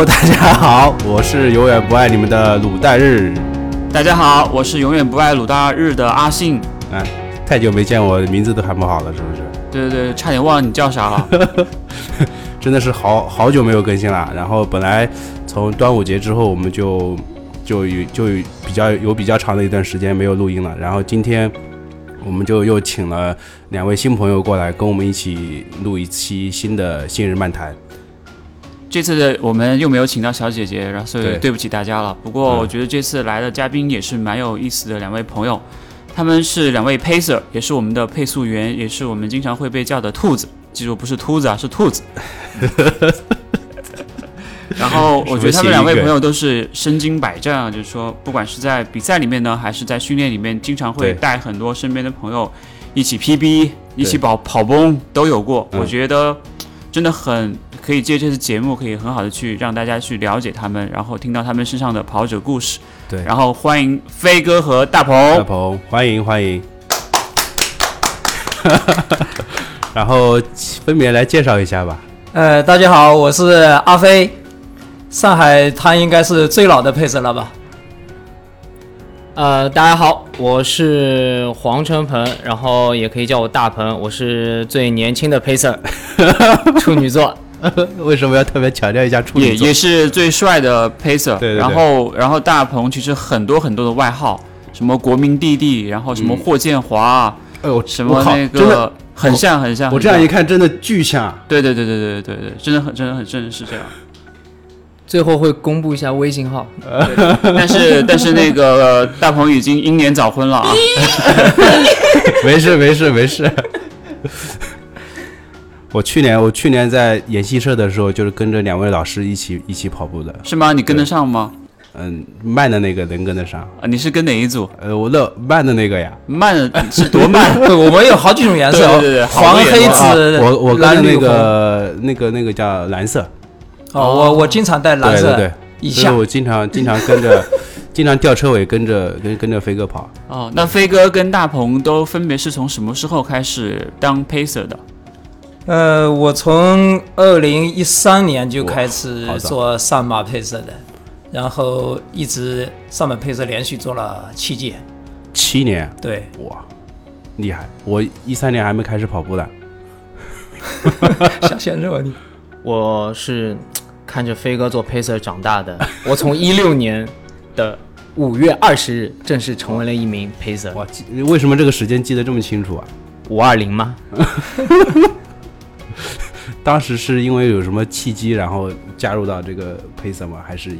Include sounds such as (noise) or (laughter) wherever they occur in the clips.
Hello，大家好，我是永远不爱你们的卤蛋日。大家好，我是永远不爱鲁大日的阿信。哎，太久没见我，名字都喊不好了，是不是？对对对，差点忘了你叫啥了。(laughs) 真的是好好久没有更新了。然后本来从端午节之后，我们就就有就有比较有比较长的一段时间没有录音了。然后今天我们就又请了两位新朋友过来，跟我们一起录一期新的《新人漫谈》。这次的我们又没有请到小姐姐，然后所以对对不起大家了。不过嗯我觉得这次来的嘉宾也是蛮有意思的两位朋友，他们是两位 pacer，也是我们的配速员，也是我们经常会被叫的兔子。记住，不是秃子啊，是兔子。(laughs) 然后我觉得他们两位朋友都是身经百战啊，就是说，不管是在比赛里面呢，还是在训练里面，经常会带很多身边的朋友一起 PB，一起跑跑崩都有过。嗯我觉得真的很可以借这次节目，可以很好的去让大家去了解他们，然后听到他们身上的跑者故事。对然后欢迎飞哥和大鹏大鹏。欢迎欢迎。(laughs) 然后分别来介绍一下吧。呃，大家好，我是阿飞，上海他应该是最老的配色了吧？呃，大家好，我是黄春鹏，然后也可以叫我大鹏，我是最年轻的 pacer，(laughs) 处女座。(laughs) 为什么要特别强调一下处女座也也？是最帅的 pacer，对对对然后然后大鹏其实很多很多的外号，什么国民弟弟，然后什么嗯霍建华，哎呦，什么那我靠真的个很像很像。我这样一看，真的巨像。对对对对对对对，真的很真的很真的是这样。最后会公布一下微信号。(laughs) 但是但是那个大鹏已经英年早婚了啊，没事没事没事。我去年我去年在演戏社的时候，就是跟着两位老师一起一起跑步的。是吗？你跟得上吗？嗯，慢的那个能跟得上，啊，你是跟哪一组？呃，我那慢的那个呀，慢 (laughs) 是多慢？对，我们有好几种颜色哦，对对对黄、黑、紫、我我跟那。个那个那个叫蓝色，哦，我我经常带蓝色对对对，以下。所以我经常经常跟着，(laughs) 经常吊车尾跟着跟跟着飞哥跑。哦，那飞哥跟大鹏都分别是从什么时候开始当 pacer 的？呃，我从二零一三年就开始做上马配色的，然后一直上马配色连续做了七届。七年，对，哇，厉害！我一三年还没开始跑步的，(laughs) 想先热你。我是看着飞哥做 pacer 长大的，我从一六年的五月二十日正式成为了一名 pacer。哇，记为什么这个时间记得这么清楚啊？五二零吗？(laughs) 当时是因为有什么契机，然后加入到这个 pacer 吗？还是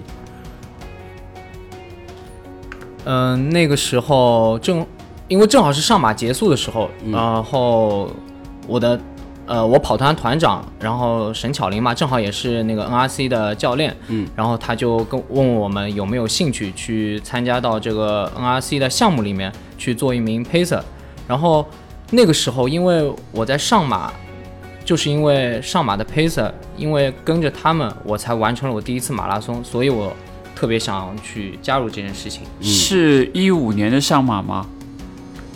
嗯、那个时候正因为正好是上马结束的时候，嗯然后我的呃我跑团团长，然后沈巧玲嘛，正好也是那个 NRC 的教练，嗯，然后他就跟问我们有没有兴趣去参加到这个 NRC 的项目里面去做一名 pacer，然后那个时候因为我在上马。就是因为上马的 pacer，因为跟着他们，我才完成了我第一次马拉松，所以我特别想去加入这件事情。是一五年的上马吗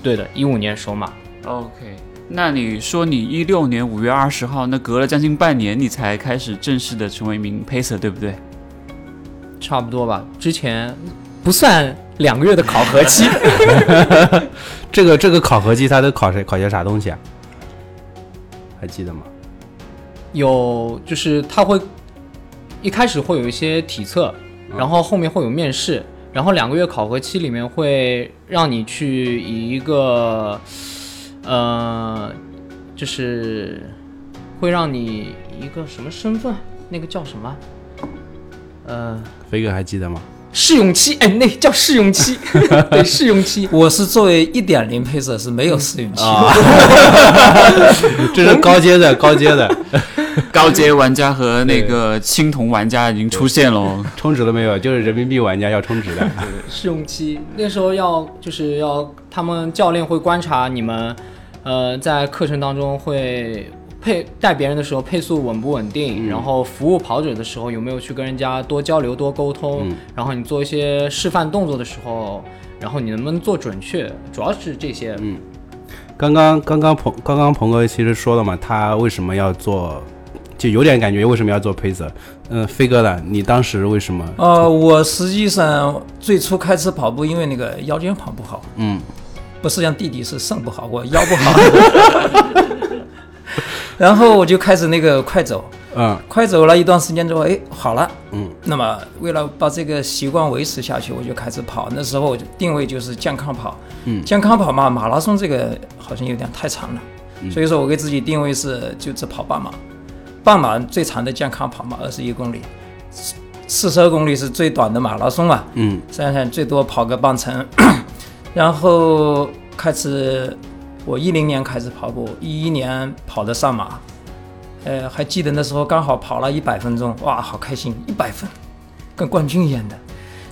对的，一五年首马。？OK，那你说你一六年五月二十号，那隔了将近半年，你才开始正式的成为一名 pacer，对不对？差不多吧，之前不算两个月的考核期，这个这个考核期它都考谁考些啥东西啊？还记得吗？有就是他会一开始会有一些体测，然后后面会有面试，然后两个月考核期里面会让你去以一个呃，就是会让你一个什么身份，那个叫什么？呃，飞哥还记得吗？试用期，哎，那叫试用期，(laughs) 对，试用期。我是作为一点零配色是没有试用期的。啊，(laughs) 这是高阶的高阶的，(laughs) 高阶玩家和那个青铜玩家已经出现了哦。充值了没有？就是人民币玩家要充值的。试用期那时候要就是要他们教练会观察你们，呃，在课程当中会配带别人的时候配速稳不稳定，然后服务跑者的时候有没有去跟人家多交流多沟通，嗯然后你做一些示范动作的时候，然后你能不能做准确，主要是这些。嗯刚刚刚刚鹏刚刚鹏哥其实说了嘛，他为什么要做就有点感觉为什么要做 pacer。嗯，飞哥呢？你当时为什么？呃，我实际上最初开始跑步，因为那个腰间盘不好，嗯，不是像弟弟是肾不好，我腰不好，然后我就开始那个快走，嗯。快走了一段时间之后，哎，好了，嗯，那么为了把这个习惯维持下去，我就开始跑。那时候我就定位就是健康跑，嗯。健康跑嘛，马拉松这个好像有点太长了，嗯。所以说我给自己定位是就只跑半马，半马最长的健康跑嘛，二十一公里，四十二公里是最短的马拉松嘛，嗯。想想最多跑个半程，(coughs) 然后开始，我一零年开始跑步，一一年跑的上马，呃，还记得那时候刚好跑了一百分钟，哇，好开心，一百分，跟冠军一样的。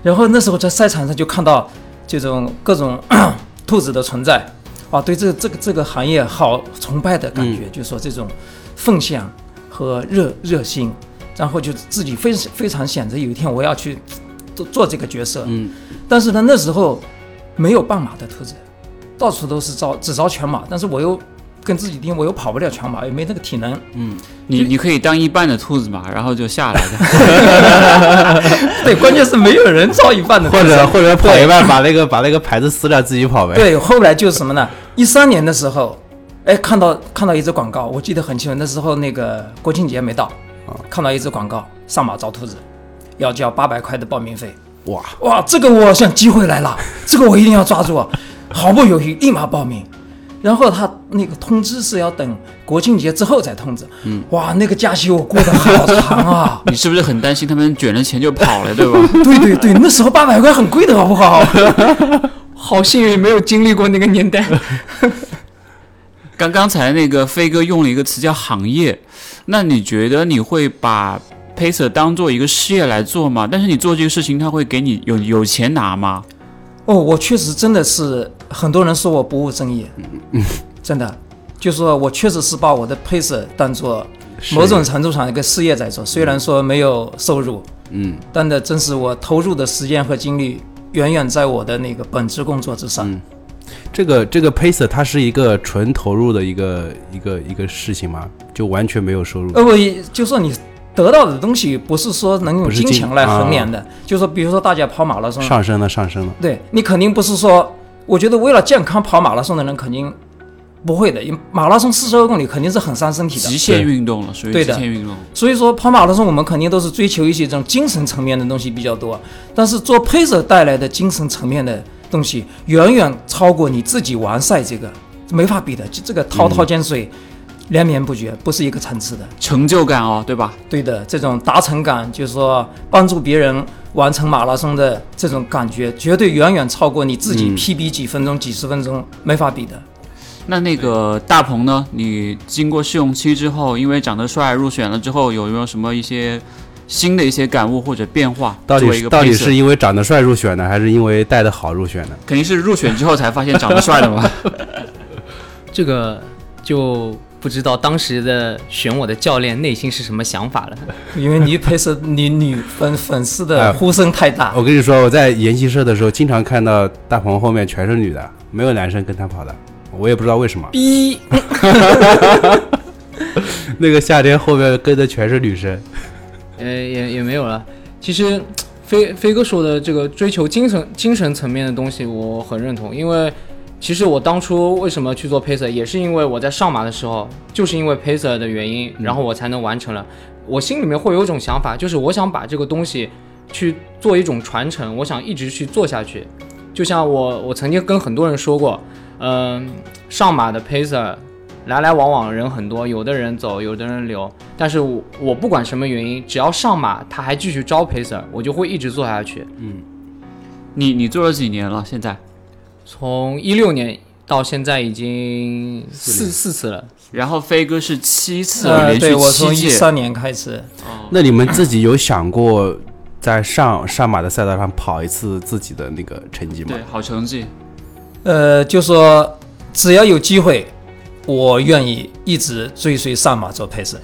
然后那时候在赛场上就看到这种各种 (coughs) 兔子的存在，哇，对这这个这个行业好崇拜的感觉，就说这种奉献和热热心，然后就自己非非常想着有一天我要去做做这个角色，嗯。但是呢，那时候没有半马的兔子，到处都是招只招全马，但是我又跟自己定，我又跑不了全马，也没那个体能。嗯，你你可以当一半的兔子嘛，然后就下来的。(laughs) 对，关键是没有人招一半的兔或。者或者跑一半，把那个把那个牌子撕掉，自己跑呗。，对，后来就是什么呢？一三年的时候，哎，看到看到一只广告，我记得很清楚，那时候那个国庆节没到，看到一只广告，上马招兔子，要交八百块的报名费。哇，哇，这个我想机会来了，这个我一定要抓住啊！毫不犹豫，立马报名。然后他那个通知是要等国庆节之后再通知。嗯，哇，那个假期我过得好长啊！(laughs) 你是不是很担心他们卷了钱就跑了，对吧？(laughs) 对对对，那时候八百块很贵的好不好？(laughs) 好幸运没有经历过那个年代。刚刚才那个飞哥用了一个词叫行业，那你觉得你会把 Pacer 当做一个事业来做吗？但是你做这个事情，他会给你有有钱拿吗？哦，我确实真的是很多人说我不务正业，真的，就说我确实是把我的 pacer 当做某种程度上一个事业在做，虽然说没有收入，嗯但的真是我投入的时间和精力远远在我的那个本职工作之上。嗯这个这个 pacer 它是一个纯投入的一个一个一个事情吗？就完全没有收入？呃，不，就说你得到的东西不是说能用金金钱来衡量的，就说比如说大家跑马拉松，上升了，上升了。对你肯定不是说，我觉得为了健康跑马拉松的人肯定不会的，因为马拉松四十二公里肯定是很伤身体的极。限运动了，属于对的极限运动。所以说跑马拉松，我们肯定都是追求一些这种精神层面的东西比较多。但是做 pacer 带来的精神层面的东西，远远超过你自己完赛这个，没法比的。就这个滔滔江水，连绵不绝，不是一个层次的。成就感哦，对吧？对的，这种达成感，就是说帮助别人完成马拉松的这种感觉，绝对远远超过你自己嗯 PB 几分钟、几十分钟，没法比的。那那个大鹏呢？你经过试用期之后，因为长得帅入选了之后，有没有什么一些新的一些感悟或者变化？到底到底是因为长得帅入选的，还是因为带的好入选的？肯定是入选之后才发现长得帅的嘛？(laughs) (laughs) 这个就不知道当时的选我的教练内心是什么想法了。(laughs) 因为你 pacer 你女粉粉丝哎的呼声太大，我跟你说，我在研习社的时候，经常看到大鹏后面全是女的，没有男生跟他跑的，我也不知道为什么。逼 (laughs) 那个夏天后面跟的全是女生。呃，也也没有了。其实飞飞哥说的这个追求精神精神层面的东西，我很认同。因为其实我当初为什么去做 pacer，也是因为我在上马的时候，就是因为 pacer 的原因，然后我才能完成了。我心里面会有一种想法，就是我想把这个东西去做一种传承，我想一直去做下去。就像我我曾经跟很多人说过，嗯、上马的 pacer 来来往往人很多，有的人走，有的人留。但是我我不管什么原因，只要上马他还继续招 pacer，我就会一直做下去。嗯你你做了几年了？现在？从一六年到现在已经四四次了。然后飞哥是七次，呃，连续对我从。一三年开始，那你们自己有想过在上上马的赛道上跑一次自己的那个成绩吗对？，好成绩。呃，就说只要有机会，我愿意一直追随上马做 pacer。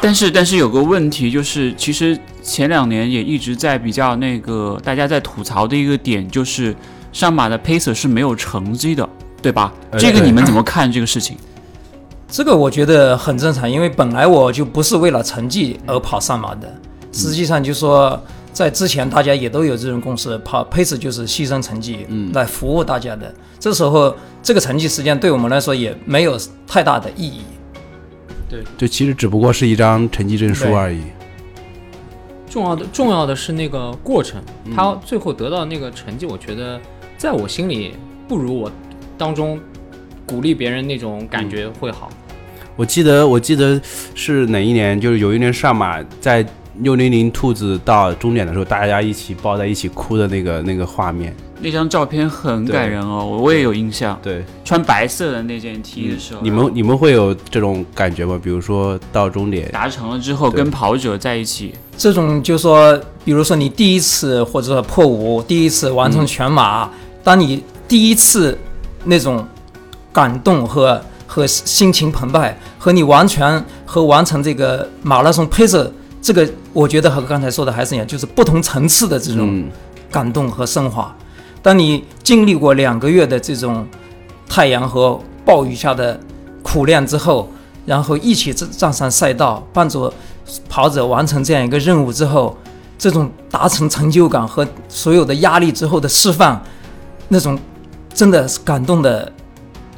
但是但是有个问题就是，其实前两年也一直在比较那个大家在吐槽的一个点，就是上马的 pacer 是没有成绩的，对吧？呃这个你们怎么看这个事情？(laughs) 这个我觉得很正常，因为本来我就不是为了成绩而跑上马的。实际上就说，在之前大家也都有这种共识，跑 pace 就是牺牲成绩，嗯，来服务大家的。这时候这个成绩实际上对我们来说也没有太大的意义。对就其实只不过是一张成绩证书而已。重要的重要的是那个过程，嗯他最后得到那个成绩，我觉得在我心里不如我当中鼓励别人那种感觉会好。我记得我记得是哪一年，就是有一年上马在六零零兔子到终点的时候，大家一起抱在一起哭的那个那个画面。那张照片很感人哦，我我也有印象。对，穿白色的那件 T 的时候，你们你们会有这种感觉吗？比如说到终点，达成了之后跟跑者在一起，这种就说，比如说你第一次或者说破五，第一次完成全马，当你第一次那种感动和和心情澎湃，和你完全和完成这个马拉松 pace，这个我觉得和刚才说的还是一样，就是不同层次的这种嗯，感动和升华。当你经历过两个月的这种太阳和暴雨下的苦练之后，然后一起站站上赛道，伴着跑者完成这样一个任务之后，这种达成成就感和所有的压力之后的释放，那种真的是感动的，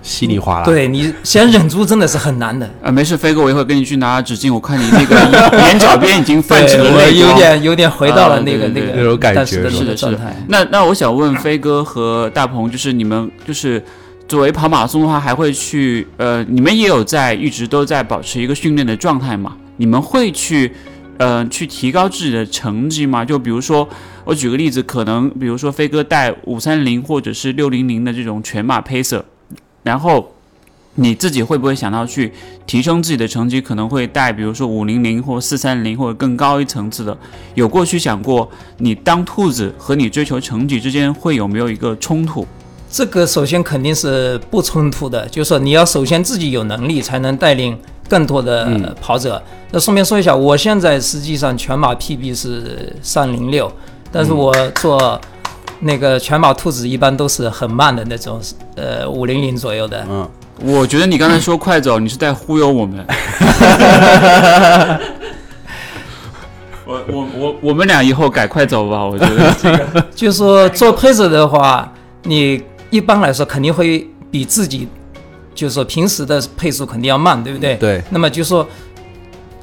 稀里哗啦。，对你先忍住真的是很难的。啊，没事，飞哥，我一会儿跟你去拿纸巾，我看你那个眼眼角边已经泛起了我有泪光。(laughs) 点有点回到了那个、啊对对对那个那种感觉是的，是的个状态。。那那我想问飞哥和大鹏，就是你们就是作为跑马拉松的话，还会去呃，你们也有在一直都在保持一个训练的状态嘛？你们会去呃去提高自己的成绩吗？就比如说，我举个例子，可能比如说飞哥带五三零或者是六零零的这种全马 pacer，然后。你自己会不会想到去提升自己的成绩？可能会带，比如说五零零或四三零或者更高一层次的，有过去想过你当兔子和你追求成绩之间会有没有一个冲突？这个首先肯定是不冲突的，就是说你要首先自己有能力，才能带领更多的嗯跑者。那顺便说一下，我现在实际上全马 PB 是三零六，但是我做那个全马兔子一般都是很慢的那种，呃，五零零左右的。嗯，我觉得你刚才说快走，你是在忽悠我们。(laughs) 我我我我们俩以后改快走吧，我觉得这个 (laughs) 就是说做配置的话，你一般来说肯定会比自己，就是说平时的配速肯定要慢，对不对？对，那么就说，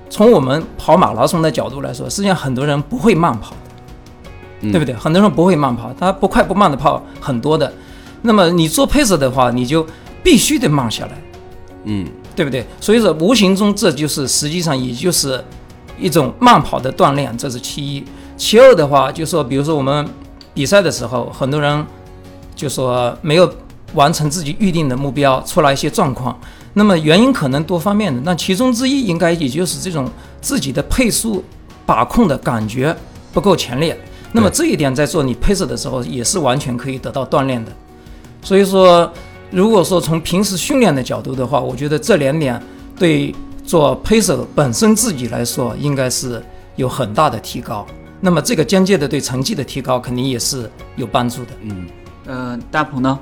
从我们跑马拉松的角度来说，实际上很多人不会慢跑对不对？很多人不会慢跑，他不快不慢的跑很多的。那么你做配色的话，你就必须得慢下来，嗯，对不对？所以说，无形中这就是实际上也就是一种慢跑的锻炼，这是其一。其二的话，就说比如说我们比赛的时候，很多人就说没有完成自己预定的目标，出来一些状况。那么原因可能多方面的，那其中之一应该也就是这种自己的配速把控的感觉不够强烈。那么这一点在做你配置的时候也是完全可以得到锻炼的。所以说，如果说从平时训练的角度的话，我觉得这两点对做配色本身自己来说，应该是有很大的提高。那么这个间接的对成绩的提高，肯定也是有帮助的。嗯呃，大鹏呢？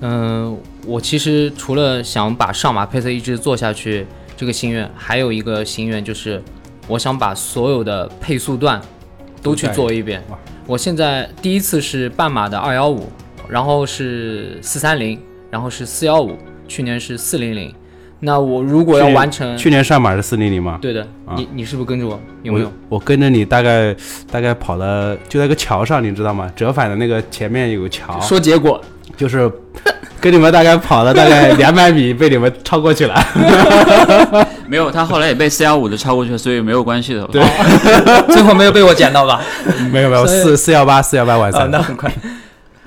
嗯，我其实除了想把上马配色一直做下去这个心愿，还有一个心愿就是，我想把所有的配速段都去做一遍。我现在第一次是半马的二幺五，然后是四三零，然后是四幺五，去年是四零零。那我如果要完成，去年上马是四零零吗？对的，啊你你是不是跟着我？有没有？我？我跟着你大概大概跑了，就在个桥上，你知道吗？折返的那个前面有个桥，说结果，就是跟你们大概跑了大概 (laughs) 两百米，被你们超过去了。(laughs) 没有，他后来也被四幺五的超过去了，所以没有关系的。对 (laughs) 最后没有被我捡到吧？没有没有，四四幺八四幺八晚啊，上。那很快。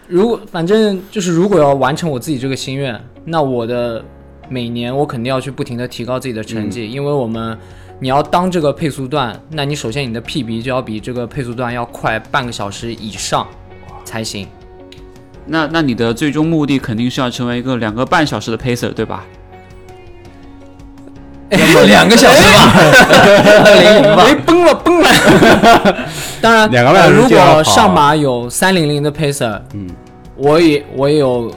如果反正就是如果要完成我自己这个心愿，那我的每年我肯定要去不停的提高自己的成绩，因为我们你要当这个配速段，那你首先你的 PB 就要比这个配速段要快半个小时以上才行。那那你的最终目的肯定是要成为一个两个半小时的 pacer，对吧？(laughs) 两个小时吧，二零零吧。哎，崩了崩了！(laughs) 当然，两个半小时呃如果上马有三零零的 pacer，嗯，我也我也有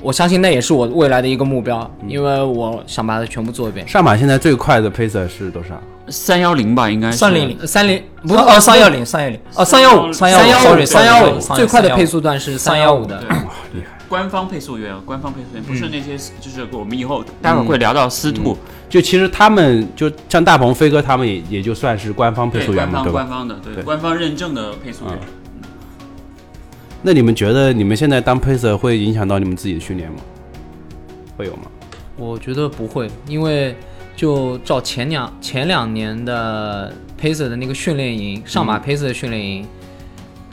我相信那也是我未来的一个目标，因为我想把它全部做一遍。上马现在最快的 pacer 是多少？三幺零吧，应该是三零零三零不哦三幺零三幺零哦三幺五三幺五三幺五最快的配速段是三幺五的对。厉害！官方配速员，官方配速员不是那些，就是我们以后待会儿会聊到司徒，就其实他们就像大鹏、飞哥他们也也就算是官方配，速员嘛，官方对吧？官方的，对，官方认证的配速员。那你们觉得你们现在当 pacer 会影响到你们自己的训练吗？会有吗？我觉得不会，因为就照前两前两年的 Pacer 的那个训练营，上马 Pacer 的训练营，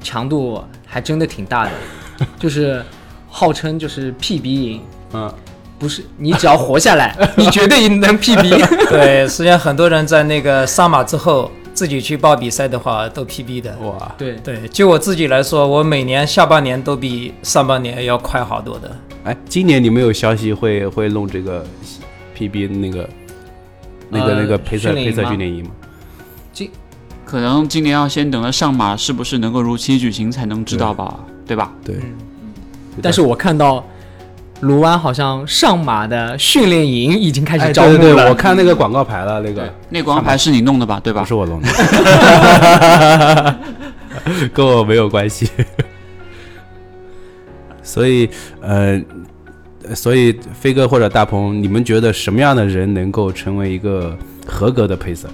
强度还真的挺大的，(laughs) 就是号称就是 PB 营，嗯，不是你只要活下来，(laughs) 你绝对能 PB。(laughs) 对，实际上很多人在那个上马之后自己去报比赛的话都 PB 的。哇，对，对，就我自己来说，我每年下半年都比上半年要快好多的。哎，今年你们有消息会会弄这个 PB 那个那个呃那个练营 pacer 吗训练营吗？可能今年要先等到上马是不是能够如期举行才能知道吧，对吧？对，但是我看到卢湾好像上马的训练营已经开哎，始招募了。对对对，我看那个广告牌了，那个那广告牌是你弄的吧，对吧不？是我弄的，(laughs) 跟我没有关系。(laughs) 所以，呃，所以飞哥或者大鹏，你们觉得什么样的人能够成为一个合格的 pacer？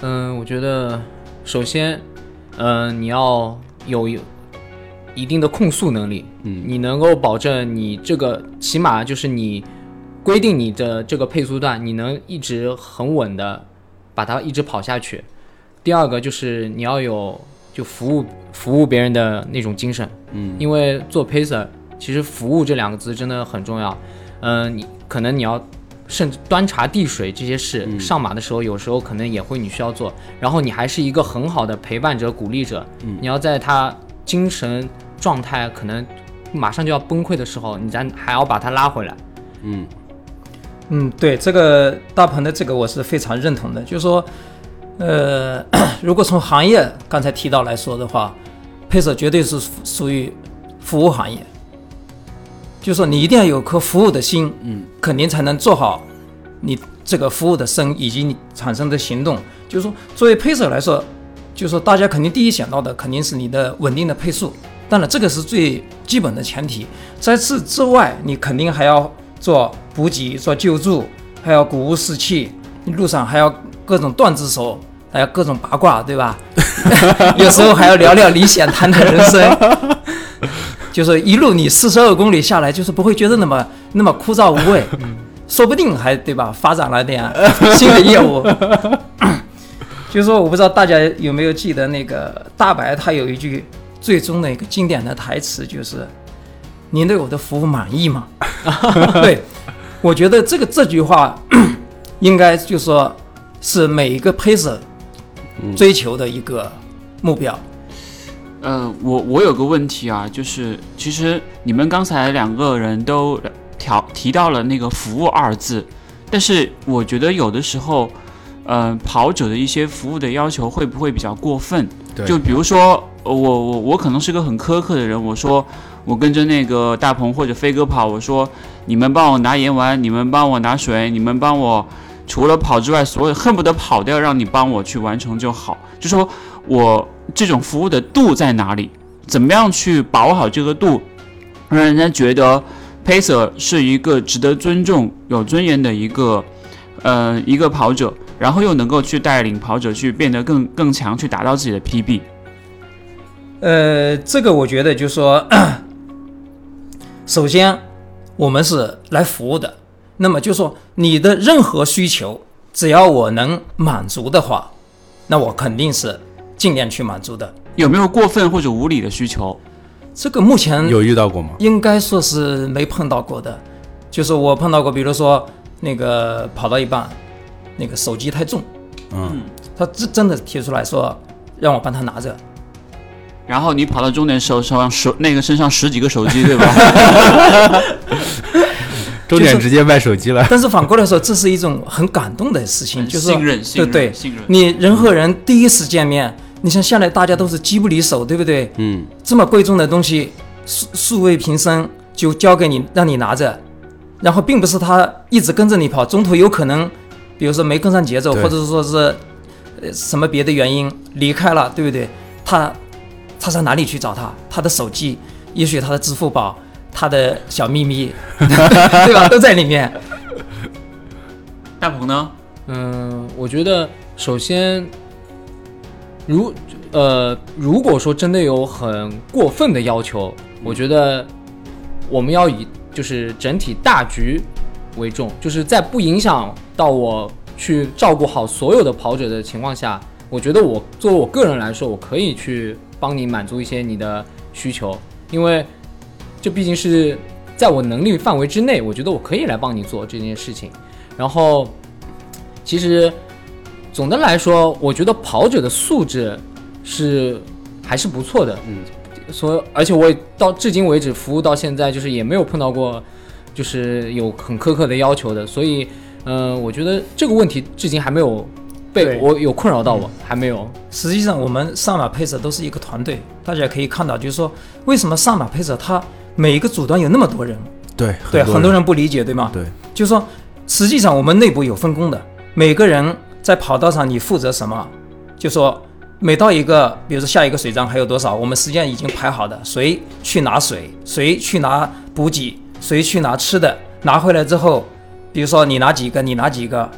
嗯，我觉得首先，嗯，你要有有一定的控速能力，嗯你能够保证你这个起码就是你规定你的这个配速段，你能一直很稳的把它一直跑下去。第二个就是你要有就服务服务别人的那种精神，嗯因为做 pacer 其实服务这两个字真的很重要。嗯，你可能你要甚至端茶递水这些事，嗯上马的时候有时候可能也会你需要做，然后你还是一个很好的陪伴者、鼓励者。嗯你要在他精神状态可能马上就要崩溃的时候，你咱还要把他拉回来。嗯嗯，对这个大鹏的这个我是非常认同的，就是说，呃，(coughs) 如果从行业刚才提到来说的话，配色绝对是属于服务行业，就说你一定要有颗服务的心，嗯，肯定才能做好你这个服务的生以及你产生的行动。就是说，作为配色来说，就是说大家肯定第一想到的肯定是你的稳定的配速，当然这个是最基本的前提。在此之外，你肯定还要做补给、做救助，还要鼓舞士气，路上还要各种段子手，还要各种八卦，对吧？(laughs) 有时候还要聊聊理想，谈谈人生。(laughs) 就是一路你四十二公里下来，就是不会觉得那么那么枯燥无味，说不定还对吧？发展了点新的业务。(laughs) 就是说，我不知道大家有没有记得那个大白，他有一句最终的一个经典的台词，就是“您对我的服务满意吗？”对，我觉得这个这句话应该就说是每一个 pacer 追求的一个目标。呃，我我有个问题啊，就是其实你们刚才两个人都调提到了那个“服务”二字，但是我觉得有的时候，呃，跑者的一些服务的要求会不会比较过分？对就比如说，呃我我我可能是个很苛刻的人，我说我跟着那个大鹏或者飞哥跑，我说你们帮我拿盐丸，你们帮我拿水，你们帮我除了跑之外，所有恨不得跑掉，让你帮我去完成就好。就说我这种服务的度在哪里？怎么样去把握好这个度，让人家觉得 pacer 是一个值得尊重、有尊严的一个呃一个跑者，然后又能够去带领跑者去变得更更强，去达到自己的 PB。呃，这个我觉得就是说，(coughs) 首先我们是来服务的，那么就说你的任何需求，只要我能满足的话，那我肯定是尽量去满足的。有没有过分或者无理的需求？这个目前有遇到过吗？应该说是没碰到过的，就是我碰到过，比如说那个跑到一半，那个手机太重，嗯，他真真的提出来说让我帮他拿着，然后你跑到终点时候手上手那个身上十几个手机，对吧？(laughs) 终点直接卖手机了。但是反过来说，这是一种很感动的事情，就是信任，信对对任，，信任。你人和人第一次见面，你像现在大家都是机不离手，对不对？嗯，这么贵重的东西，数数位平生就交给你，让你拿着，然后并不是他一直跟着你跑，中途有可能，比如说没跟上节奏，或者说是呃什么别的原因离开了，对不对？他他上哪里去找他？他的手机，也许他的支付宝，他的小秘密，(laughs) 对吧？都在里面。大鹏呢？嗯，我觉得首先，如呃，如果说真的有很过分的要求，我觉得我们要以就是整体大局为重，就是在不影响到我去照顾好所有的跑者的情况下，我觉得我作为我个人来说，我可以去帮你满足一些你的需求，因为这毕竟是在我能力范围之内，我觉得我可以来帮你做这件事情。然后，其实总的来说，我觉得跑者的素质是还是不错的。嗯，所以而且我也到至今为止服务到现在，就是也没有碰到过就是有很苛刻的要求的。所以，嗯、我觉得这个问题至今还没有被对我有困扰到我，还没有。实际上，我们上马配色都是一个团队，大家可以看到，就是说为什么上马配色它每一个组端有那么多人？对对，很多人人不理解，对吗？对，就是说，实际上我们内部有分工的，每个人在跑道上你负责什么，就说每到一个，比如说下一个水站还有多少，我们实际上已经排好的，谁去拿水，谁去拿补给，谁去拿吃的，拿回来之后，比如说你拿几个，你拿几个，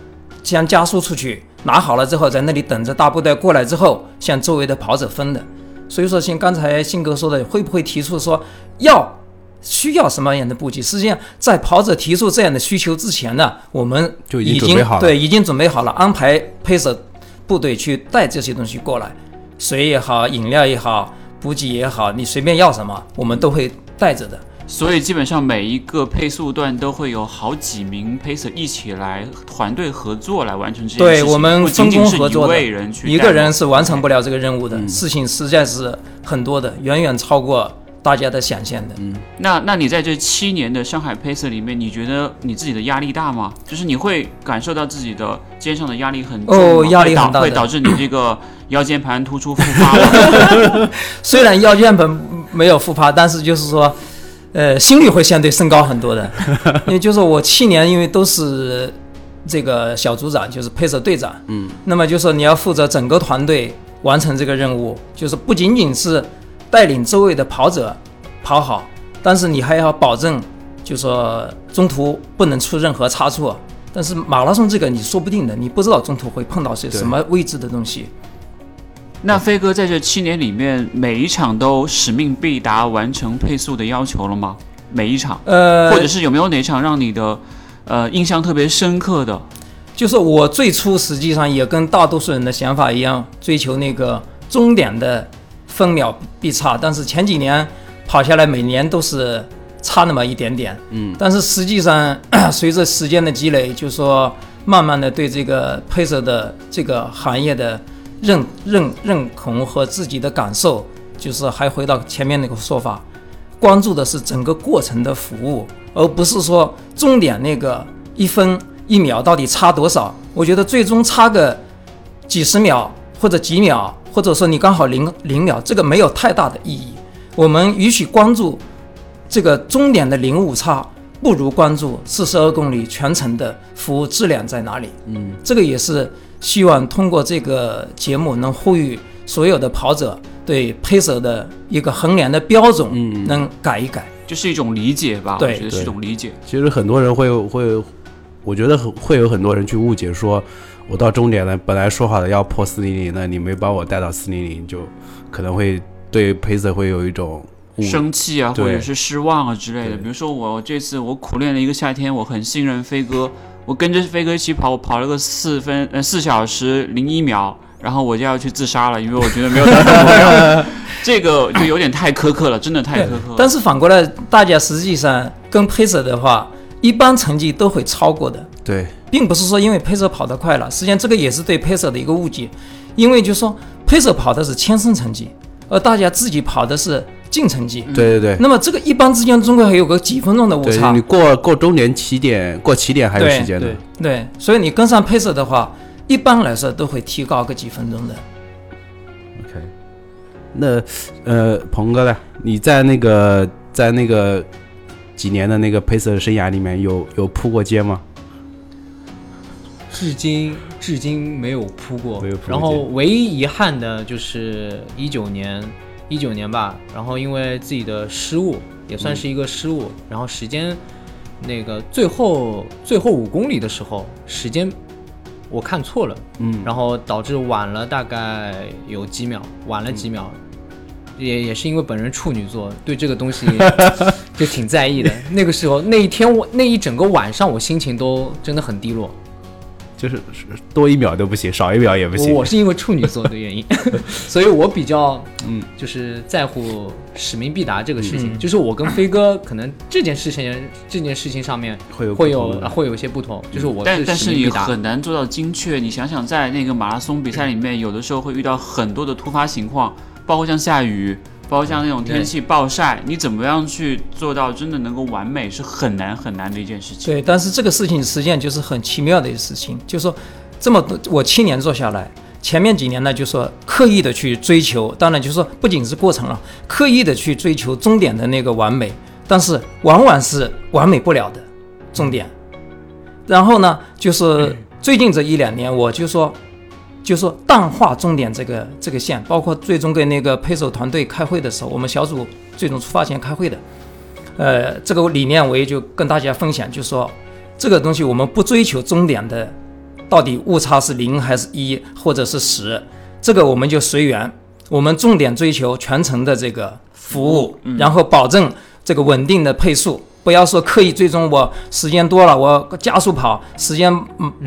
先加速出去，拿好了之后在那里等着大部队过来之后，向周围的跑者分的。所以说，像刚才信哥说的，会不会提出说要需要什么样的补给？实际上，在跑者提出这样的需求之前呢，我们就已经准备好了对已经准备好了，安排配色部队去带这些东西过来，水也好，饮料也好，补给也好，你随便要什么，我们都会带着的。所以基本上每一个配速段都会有好几名 pacer 一起来团队合作来完成这件事情。对我们分工合作的位人一个人是完成不了这个任务的，嗯事情实在是很多的，远远超过大家的想象的。嗯那那你在这七年的上海 pacer 里面，你觉得你自己的压力大吗？就是你会感受到自己的肩上的压力很重哦压力很大会导会导致你这个腰间盘突出复发吗？(laughs) 虽然腰间盘没有复发，但是就是说，呃，心率会相对升高很多的。(laughs) 因为就是我七年，因为都是这个小组长，就是配色队长，嗯，那么就是说你要负责整个团队完成这个任务，就是不仅仅是带领周围的跑者跑好，但是你还要保证，就说中途不能出任何差错。但是马拉松这个你说不定的，你不知道中途会碰到些什么未知的东西。那飞哥在这七年里面，每一场都使命必达，完成配速的要求了吗？每一场，呃，或者是有没有哪场让你的呃印象特别深刻的？就是我最初实际上也跟大多数人的想法一样，追求那个终点的分秒必差，但是前几年跑下来，每年都是差那么一点点。嗯，但是实际上 (clears throat) 随着时间的积累，就说慢慢的对这个配色的这个行业的认认认同和自己的感受，就是还回到前面那个说法，关注的是整个过程的服务，而不是说终点那个一分一秒到底差多少。我觉得最终差个几十秒或者几秒，或者说你刚好零零秒，这个没有太大的意义。我们与其关注这个终点的零误差，不如关注四十二公里全程的服务质量在哪里。嗯，这个也是希望通过这个节目能呼吁所有的跑者对配色的一个衡量的标准，嗯能改一改。就是一种理解吧，我对觉得是一种理解。其实很多人会会，我觉得很会有很多人去误解说，我到终点了，本来说好的要破四零零，的你没把我带到四零零，就可能会对配色会有一种生气啊，或者是失望啊之类的。比如说我这次我苦练了一个夏天，我很信任飞哥，我跟着飞哥一起跑，我跑了个四分呃四小时零一秒，然后我就要去自杀了，因为我觉得没有达到目标。这个就有点太苛刻了，真的太苛刻了。但是反过来，大家实际上跟配色的话，一般成绩都会超过的。对并不是说因为配色跑得快了，实际上这个也是对配色的一个误解，因为就说配色跑的是千身成绩，而大家自己跑的是净成绩。对对对。那么这个一般之间中国还有个几分钟的误对差你，过过终点起点，过起点还有时间的对。对，所以你跟上配色的话，一般来说都会提高个几分钟的。OK，那呃，鹏哥呢？你在那个在那个几年的那个 pacer 生涯里面有有扑过街吗？至今至今没有扑过，然后唯一遗憾的就是一九年，一九年吧，然后因为自己的失误，也算是一个失误，然后时间那个最后最后五公里的时候，时间我看错了，嗯，然后导致晚了大概有几秒，晚了几秒。也也是因为本人处女座，对这个东西 (laughs) 就挺在意的。那个时候那一天我那一整个晚上，我心情都真的很低落。就是多一秒都不行，少一秒也不行。我是因为处女座的原因，(laughs) 所以我比较嗯，就是在乎使命必达这个事情。嗯就是我跟飞哥可能这件事情这件事情上面会有会有会有一些不同，就是我但但是你。很难做到精确。你想想，在那个马拉松比赛里面，有的时候会遇到很多的突发情况，包括像下雨，包括像那种天气暴晒，你怎么样去做到真的能够完美，是很难很难的一件事情。对，但是这个事情实际上就是很奇妙的一个事情，就是说这么多我七年做下来，前面几年呢，就说刻意的去追求，当然就是说不仅是过程了，刻意的去追求终点的那个完美，但是往往是完美不了的终点。然后呢，就是最近这一两年，我就说。就说淡化终点这个这个线，包括最终跟那个配手团队开会的时候，我们小组最终出发前开会的，呃，这个理念我也就跟大家分享，就说这个东西我们不追求终点的到底误差是零还是一或者是十，这个我们就随缘，我们重点追求全程的这个服务，然后保证这个稳定的配速。不要说刻意追踪我时间多了，我加速跑时间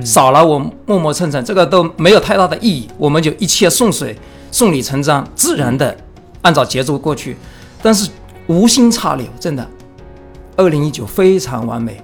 少了，我磨磨蹭蹭，这个都没有太大的意义。我们就一切顺水，顺理成章，自然的按照节奏过去。但是无心插柳，真的，二零一九非常完美，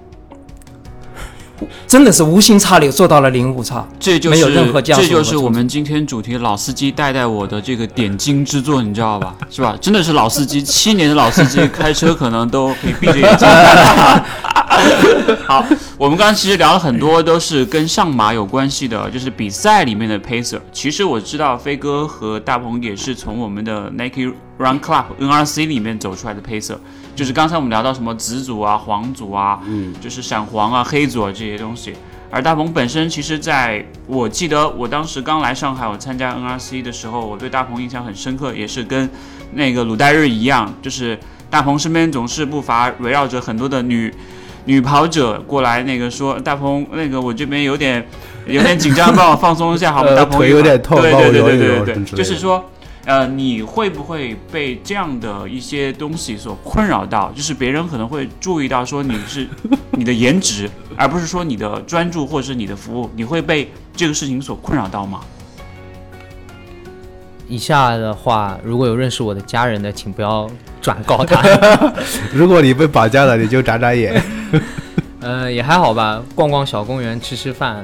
真的是无心插柳做到了零误差。这就是没有任何加速这就是我们今天主题老司机带带我的这个点睛之作，你知道吧？(laughs) 是吧？真的是老司机，七年的老司机，(laughs) 开车可能都可以闭着眼睛。(laughs) (laughs) 好，我们刚刚其实聊了很多，都是跟上马有关系的，就是比赛里面的 pacer。其实我知道飞哥和大鹏也是从我们的 Nike Run Club NRC 里面走出来的 pacer。就是刚才我们聊到什么紫组啊、黄组啊，嗯，就是闪黄啊、黑组啊这些东西。而大鹏本身，其实在我记得我当时刚来上海，我参加 NRC 的时候，我对大鹏印象很深刻，也是跟那个鲁代日一样，就是大鹏身边总是不乏围绕着很多的女女跑者过来，那个说大鹏，那个我这边有点有点紧张，帮我放松一下 (laughs) 好吗？呃大鹏腿有点痛对对对对对对，就是说。呃，你会不会被这样的一些东西所困扰到？就是别人可能会注意到说你是 (laughs) 你的颜值，而不是说你的专注或者是你的服务，你会被这个事情所困扰到吗？以下的话，如果有认识我的家人的，请不要转告他。(laughs) 如果你被绑架了，你就眨眨眼。(laughs) 呃，也还好吧，逛逛小公园，吃吃饭，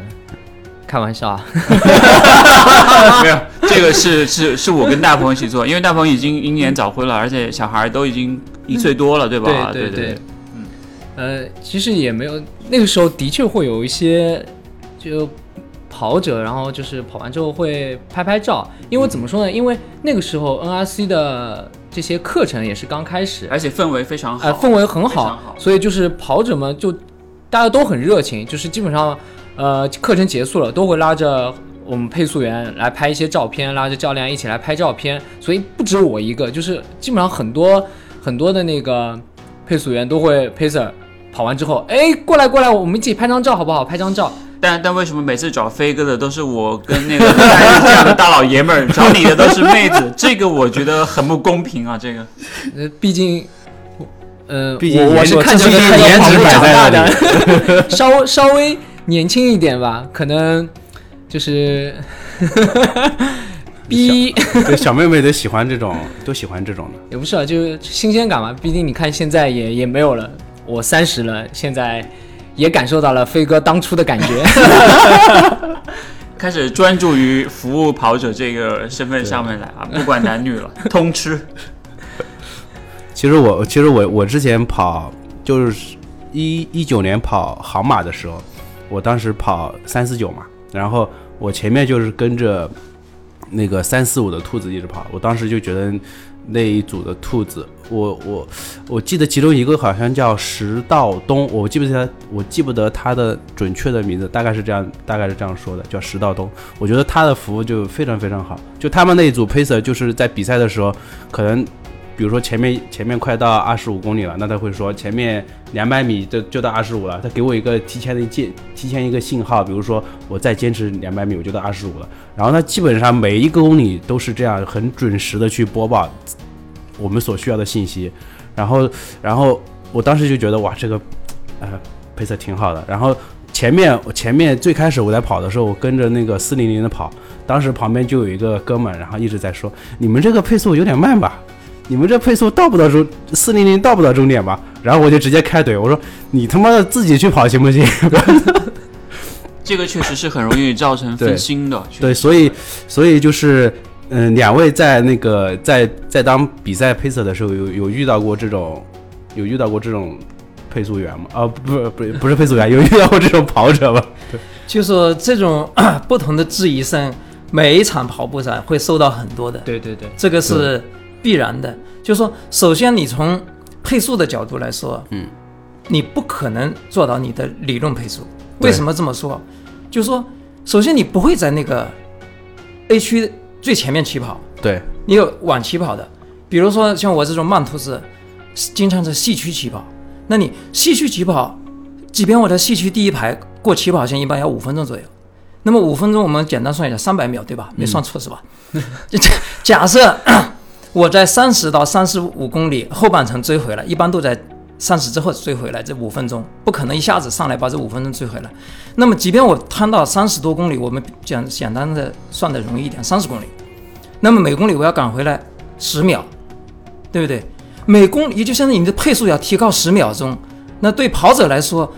开玩笑啊。(laughs) 没有，这个是是是我跟大鹏一起做，因为大鹏已经英年早婚了，而且小孩都已经一岁多了，对吧？对对对，嗯，呃，其实也没有，那个时候的确会有一些就跑者，然后就是跑完之后会拍拍照，因为怎么说呢？因为那个时候 NRC 的这些课程也是刚开始，而且氛围非常好，呃，氛围很好好，所以就是跑者们就大家都很热情，就是基本上呃课程结束了都会拉着我们配速员来拍一些照片，拉着教练一起来拍照片，所以不止我一个，就是基本上很多很多的那个配速员都会 pacer 跑完之后，哎，过来过来，我们一起拍张照好不好？拍张照。但但为什么每次找飞哥的都是我跟那个这样的大老爷们儿，找你的都是妹子？这个我觉得很不公平啊！这个呃，毕竟。呃，毕竟我我是看着看着颜值长大在那的，(laughs) 稍稍微年轻一点吧，可能就是 (laughs) 逼对，小妹妹都喜欢这种，都喜欢这种的。也不是啊，就是新鲜感嘛。毕竟你看现在也也没有了，我三十了，现在也感受到了飞哥当初的感觉。(laughs) 开始专注于服务跑者这个身份上面来啊，不管男女了，(laughs) 通吃。其实我，其实我，我之前跑就是一一九年跑杭马的时候，我当时跑三四九嘛，然后我前面就是跟着那个三四五的兔子一直跑，我当时就觉得那一组的兔子，我我我记得其中一个好像叫石道东，我记不记得我记不得他的准确的名字，大概是这样，大概是这样说的，叫石道东。我觉得他的服务就非常非常好，就他们那一组配色就是在比赛的时候，可能比如说前面前面快到二十五公里了，那他会说前面两百米就就到二十五了，他给我一个提前的建提前一个信号，比如说我再坚持两百米我就到二十五了，然后他基本上每一个公里都是这样很准时的去播报我们所需要的信息，然后然后我当时就觉得哇这个呃配色挺好的，然后前面前面最开始我在跑的时候，我跟着那个四零零的跑，当时旁边就有一个哥们儿，然后一直在说你们这个配速有点慢吧。你们这配速到不到终四零零到不到终点吧？然后我就直接开怼，我说你他妈的自己去跑行不行？(laughs) 这个确实是很容易造成分心的。对，所以所以就是嗯，两位在那个在在当比赛配色的时候，有有遇到过这种有遇到过这种配速员吗？啊，不不不不是配速员，有遇到过这种跑者吗？对，(laughs) 就说这种 (coughs) 不同的质疑声，每一场跑步赛会收到很多的。对对对，这个是必然的。就是说，首先你从配速的角度来说，嗯，你不可能做到你的理论配速。为什么这么说？就是说，首先你不会在那个 A 区最前面起跑，对你有晚起跑的。比如说像我这种慢兔子，经常在西区起跑。那你西区起跑，即便我在西区第一排过起跑线，一般要五分钟左右。那么五分钟我们简单算一下，三百秒对吧？没算错是吧？就 (laughs) 假设 (coughs) 我在三十到三十五公里后半程追回来，一般都在三十之后追回来，这五分钟不可能一下子上来把这五分钟追回来。那么即便我摊到三十多公里，我们讲简单的算的容易一点，三十公里，那么每公里我要赶回来十秒，对不对？每公里也就相当于你的配速要提高十秒钟。那对跑者来说，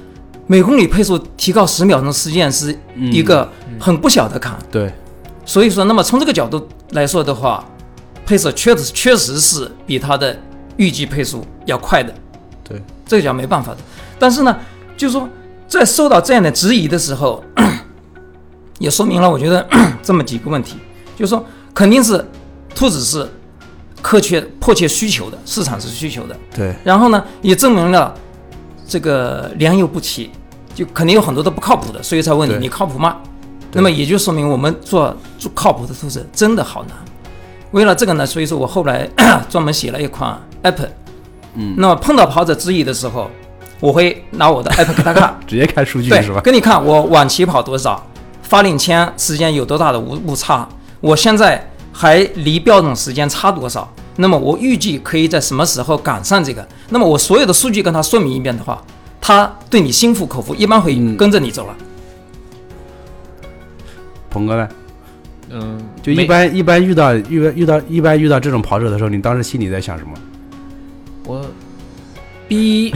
每公里配速提高十秒钟，实际上是一个很不小的坎。对，所以说，那么从这个角度来说的话，配色确实确实是比它的预计配速要快的。对，这个叫没办法的。但是呢，就是说，在受到这样的质疑的时候，(clears throat) 也说明了我觉得 (clears throat) 这么几个问题，就是说，肯定是兔子是迫切迫切需求的，市场是需求的。对，然后呢，也证明了这个良莠不齐，就肯定有很多都不靠谱的，所以才问你你靠谱吗？那么也就说明我们做做靠谱的兔子真的好难。为了这个呢，所以说我后来 (clears throat) 专门写了一款 app。嗯，那么碰到跑者质疑的时候，我会拿我的 app 给他看，(laughs) 直接看数据是吧？跟你看我晚起跑多少，发令签时间有多大的误误差，我现在还离标准时间差多少？那么我预计可以在什么时候赶上这个？那么我所有的数据跟他说明一遍的话，他对你心服口服，一般会嗯跟着你走了。鹏哥呢？嗯，就一般一般遇到遇遇到一般遇到这种跑者的时候，你当时心里在想什么？我逼，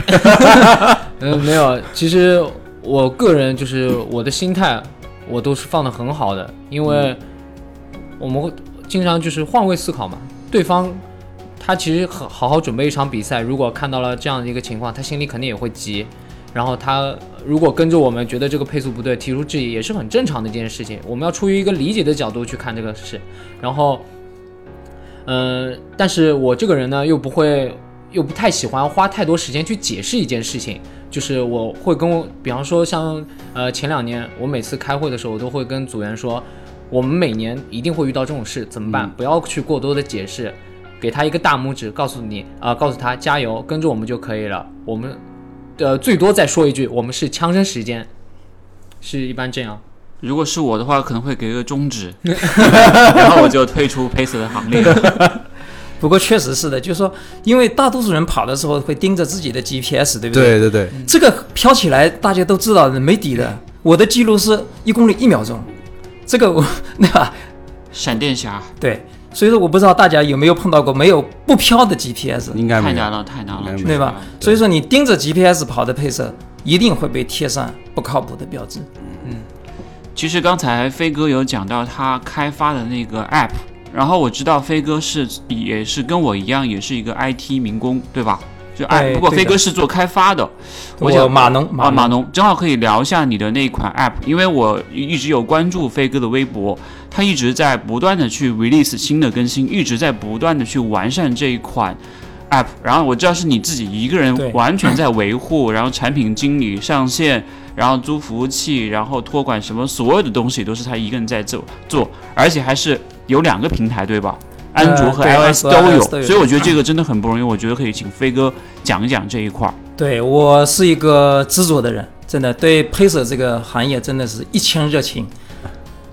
(laughs) 嗯，没有。其实我个人就是我的心态，我都是放的很好的，因为我们会经常就是换位思考嘛。对方他其实很好好准备一场比赛，如果看到了这样的一个情况，他心里肯定也会急。然后他如果跟着我们觉得这个配速不对，提出质疑也是很正常的一件事情。我们要出于一个理解的角度去看这个事。然后，嗯、但是我这个人呢，又不会又不太喜欢花太多时间去解释一件事情，就是我会跟我，比方说像呃前两年我每次开会的时候，我都会跟组员说，我们每年一定会遇到这种事，怎么办？不要去过多的解释，给他一个大拇指，告诉你啊、告诉他加油，跟着我们就可以了。我们呃最多再说一句，我们是枪声时间，是一般这样。如果是我的话，可能会给个中指，(laughs) 然后我就退出 Pacer 的行列。不过确实是的，就是说，因为大多数人跑的时候会盯着自己的 GPS，对不对对对对，这个飘起来大家都知道的，没底的。我的记录是一公里一秒钟，这个我 (laughs) 对吧？闪电侠对，所以说我不知道大家有没有碰到过没有不飘的 GPS，应该没有太难。了，太难了，对吧？所以说你盯着 GPS 跑的配色，一定会被贴上不靠谱的标志。嗯其实刚才飞哥有讲到他开发的那个 App，然后我知道飞哥是也是跟我一样，也是一个 IT 民工，对吧？就哎，不过飞哥是做开发的，我我想马农啊，马农，正好可以聊一下你的那一款 App，因为我一直有关注飞哥的微博，他一直在不断的去 release 新的更新，一直在不断的去完善这一款 App。然后我知道是你自己一个人完全在维护，然后产品经理上线，然后租服务器，然后托管什么，所有的东西都是他一个人在做做，而且还是有两个平台，对吧？安卓和 iOS 都有所以我觉得这个真的很不容易。我觉得可以请飞哥讲一讲这一块儿。对我是一个执着的人，真的对配色这个行业真的是一腔热情，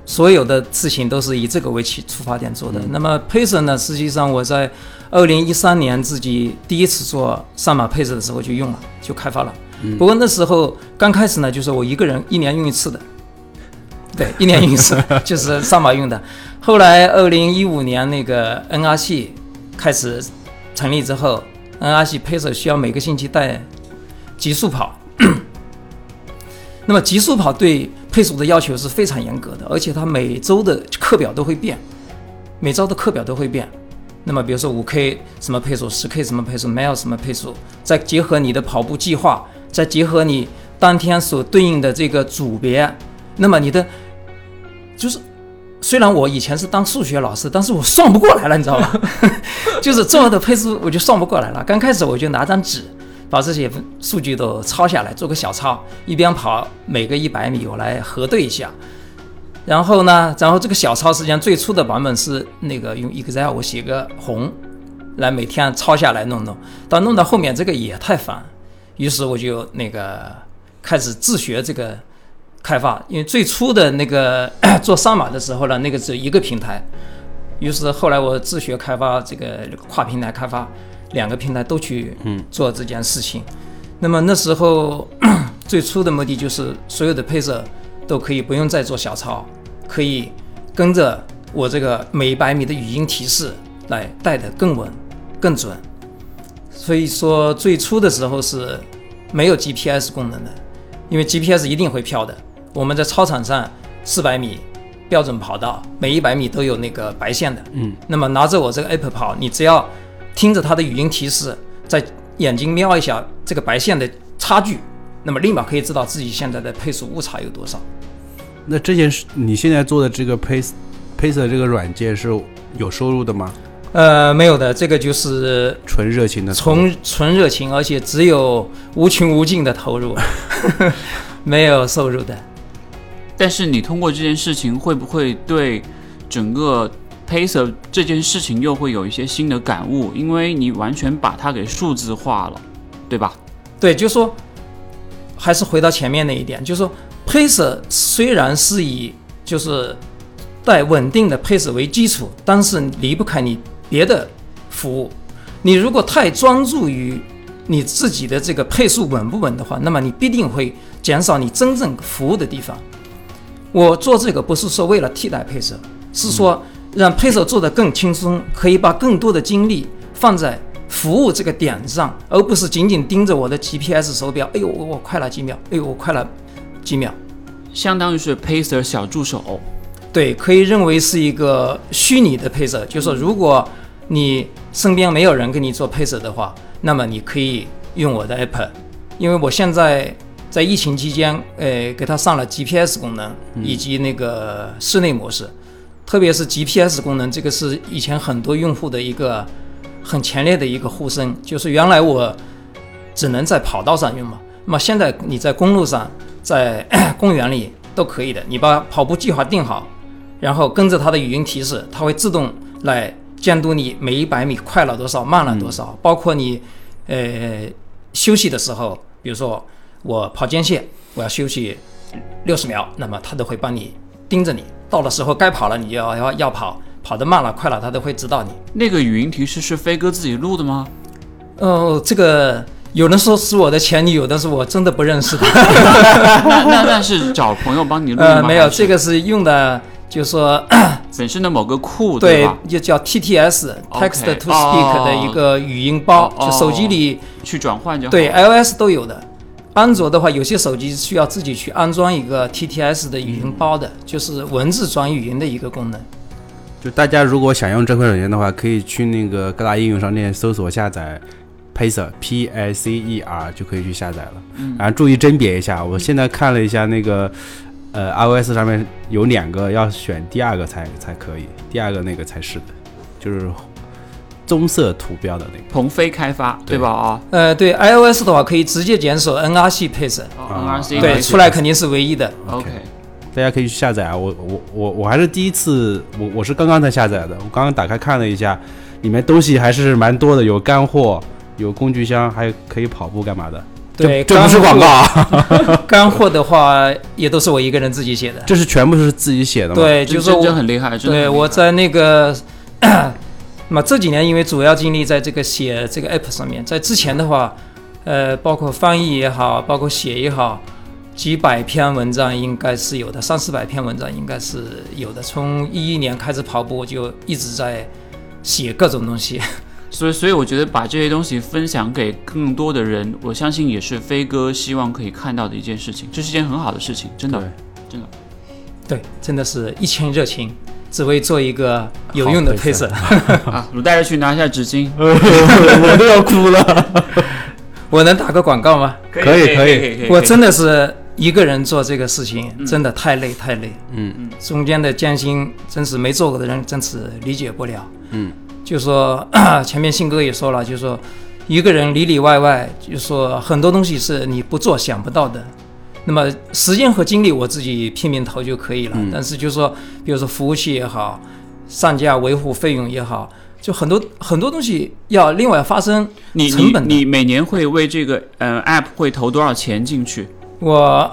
所有的事情都是以这个为起出发点做的。那么配色呢，实际上我在二零一三年自己第一次做上马配色的时候就用了，就开发了。不过那时候刚开始呢，就是我一个人一年用一次的，(laughs) 对，一年用一次，(laughs) 就是上马用的。后来二零一五年那个 NRC 开始成立之后，NRC 配色需要每个星期带极速跑。(clears throat) 那么极速跑对配速的要求是非常严格的，而且它每周的课表都会变，每周的课表都会变。那么比如说五 K 什么配速，十 K 什么配速，mile 什么配速，再结合你的跑步计划，再结合你当天所对应的这个组别，那么你的就是虽然我以前是当数学老师，但是我算不过来了，你知道吧？(laughs) (laughs) 就是重要的配置我就算不过来了。刚开始我就拿张纸，把这些数据都抄下来，做个小抄，一边跑每个一百米我来核对一下。然后呢，然后这个小抄实际上最初的版本是那个用 Excel 我写个红，来每天抄下来弄弄。但弄到后面这个也太烦，于是我就那个开始自学这个开发，因为最初的那个 (coughs) 做上马的时候呢，那个只有一个平台，于是后来我自学开发这个跨平台开发，两个平台都去做这件事情。那么那时候 (coughs) 最初的目的就是所有的配色都可以不用再做小抄，可以跟着我这个每百米的语音提示来带得更稳、更准。所以说最初的时候是没有 GPS 功能的，因为 GPS 一定会飘的。我们在操场上四百米标准跑道，每一百米都有那个白线的。嗯，那么拿着我这个 app 跑，你只要听着它的语音提示，在眼睛瞄一下这个白线的差距，那么立马可以知道自己现在的配速误差有多少。那这件事，你现在做的这个 Pace Pace 这个软件是有收入的吗？呃，没有的，这个就是纯热情的纯纯热情，而且只有无穷无尽的投入，(laughs) (laughs) 没有收入的。但是你通过这件事情，会不会对整个 Pacer 这件事情又会有一些新的感悟？因为你完全把它给数字化了，对吧？对，就说还是回到前面那一点，就是说 Pacer 虽然是以就是带稳定的 Pacer 为基础，但是离不开你别的服务。你如果太专注于你自己的这个配速稳不稳的话，那么你必定会减少你真正服务的地方。我做这个不是说为了替代配色，是说让配色做得更轻松，可以把更多的精力放在服务这个点上，而不是仅仅盯着我的 GPS 手表。哎呦，我我快了几秒，哎呦，我快了几秒。相当于是 Pacer 小助手。对，可以认为是一个虚拟的配色，就是说，如果你身边没有人给你做配色的话，那么你可以用我的 app，因为我现在在疫情期间，呃，给它上了 GPS 功能以及那个室内模式，特别是 GPS 功能，这个是以前很多用户的一个很强烈的一个呼声，就是原来我只能在跑道上用嘛，那么现在你在公路上，在 (coughs) 公园里都可以的，你把跑步计划定好。然后跟着它的语音提示，它会自动来监督你每一百米快了多少，慢了多少，包括你呃休息的时候，比如说我跑间歇，我要休息六十秒，那么它都会帮你盯着你，到了时候该跑了，你要要要跑，跑得慢了快了，它都会指导你。那个语音提示是飞哥自己录的吗？哦，这个有人说是我的前女友，但是我真的不认识她。(laughs) 那那那是找朋友帮你录的呃，吗？没有，这个是用的，就是说。本身的某个库对吧？，就叫 TTS（Text to Speak） 的一个语音包，哦就手机里去转换就好。对 iOS 都有的。安卓的话，有些手机需要自己去安装一个 TTS 的语音包的，就是文字转语音的一个功能。就大家如果想用这款软件的话，可以去那个各大应用商店搜索下载 Pacer P I C E R 就可以去下载了。嗯然后注意甄别一下，我现在看了一下那个，呃，iOS 上面有两个要选第二个才才可以，第二个那个才是的，就是棕色图标的那个。鹏飞开发对吧？啊呃，对 iOS 的话可以直接检索 NRC Pacer，哦，NRC 对，出来肯定是唯一的。OK，大家可以去下载啊！我我我我还是第一次，我我是刚刚才下载的，我刚刚打开看了一下，里面东西还是蛮多的，有干货，有工具箱，还可以跑步干嘛的。对，这不是广告啊，(laughs) 干货的话也都是我一个人自己写的。这是全部是自己写的吗？，对，真真就是我很厉害，对我在那个，(clears throat) 那么这几年因为主要精力在这个写这个 app 上面，在之前的话，呃，包括翻译也好，包括写也好，几百篇文章应该是有的，三四百篇文章应该是有的。从一一年开始跑步，我就一直在写各种东西。所以，所以我觉得把这些东西分享给更多的人，我相信也是飞哥希望可以看到的一件事情，这是一件很好的事情，真的。真的对，真的是一腔热情，只为做一个有用的好配色 pacer。(laughs) 啊，鲁带着去拿一下纸巾，(laughs) 我都要哭了。(laughs) 我能打个广告吗？可以可以可以我真的是一个人做这个事情，嗯真的太累太累。嗯嗯中间的艰辛，真是没做过的人真是理解不了。嗯，就说 (clears throat) 前面信哥也说了，就说一个人里里外外，就说很多东西是你不做想不到的。那么时间和精力我自己拼命投就可以了，嗯但是就说比如说服务器也好，上架维护费用也好，就很多很多东西要另外发生你成本的你你每年会为这个呃 app 会投多少钱进去？我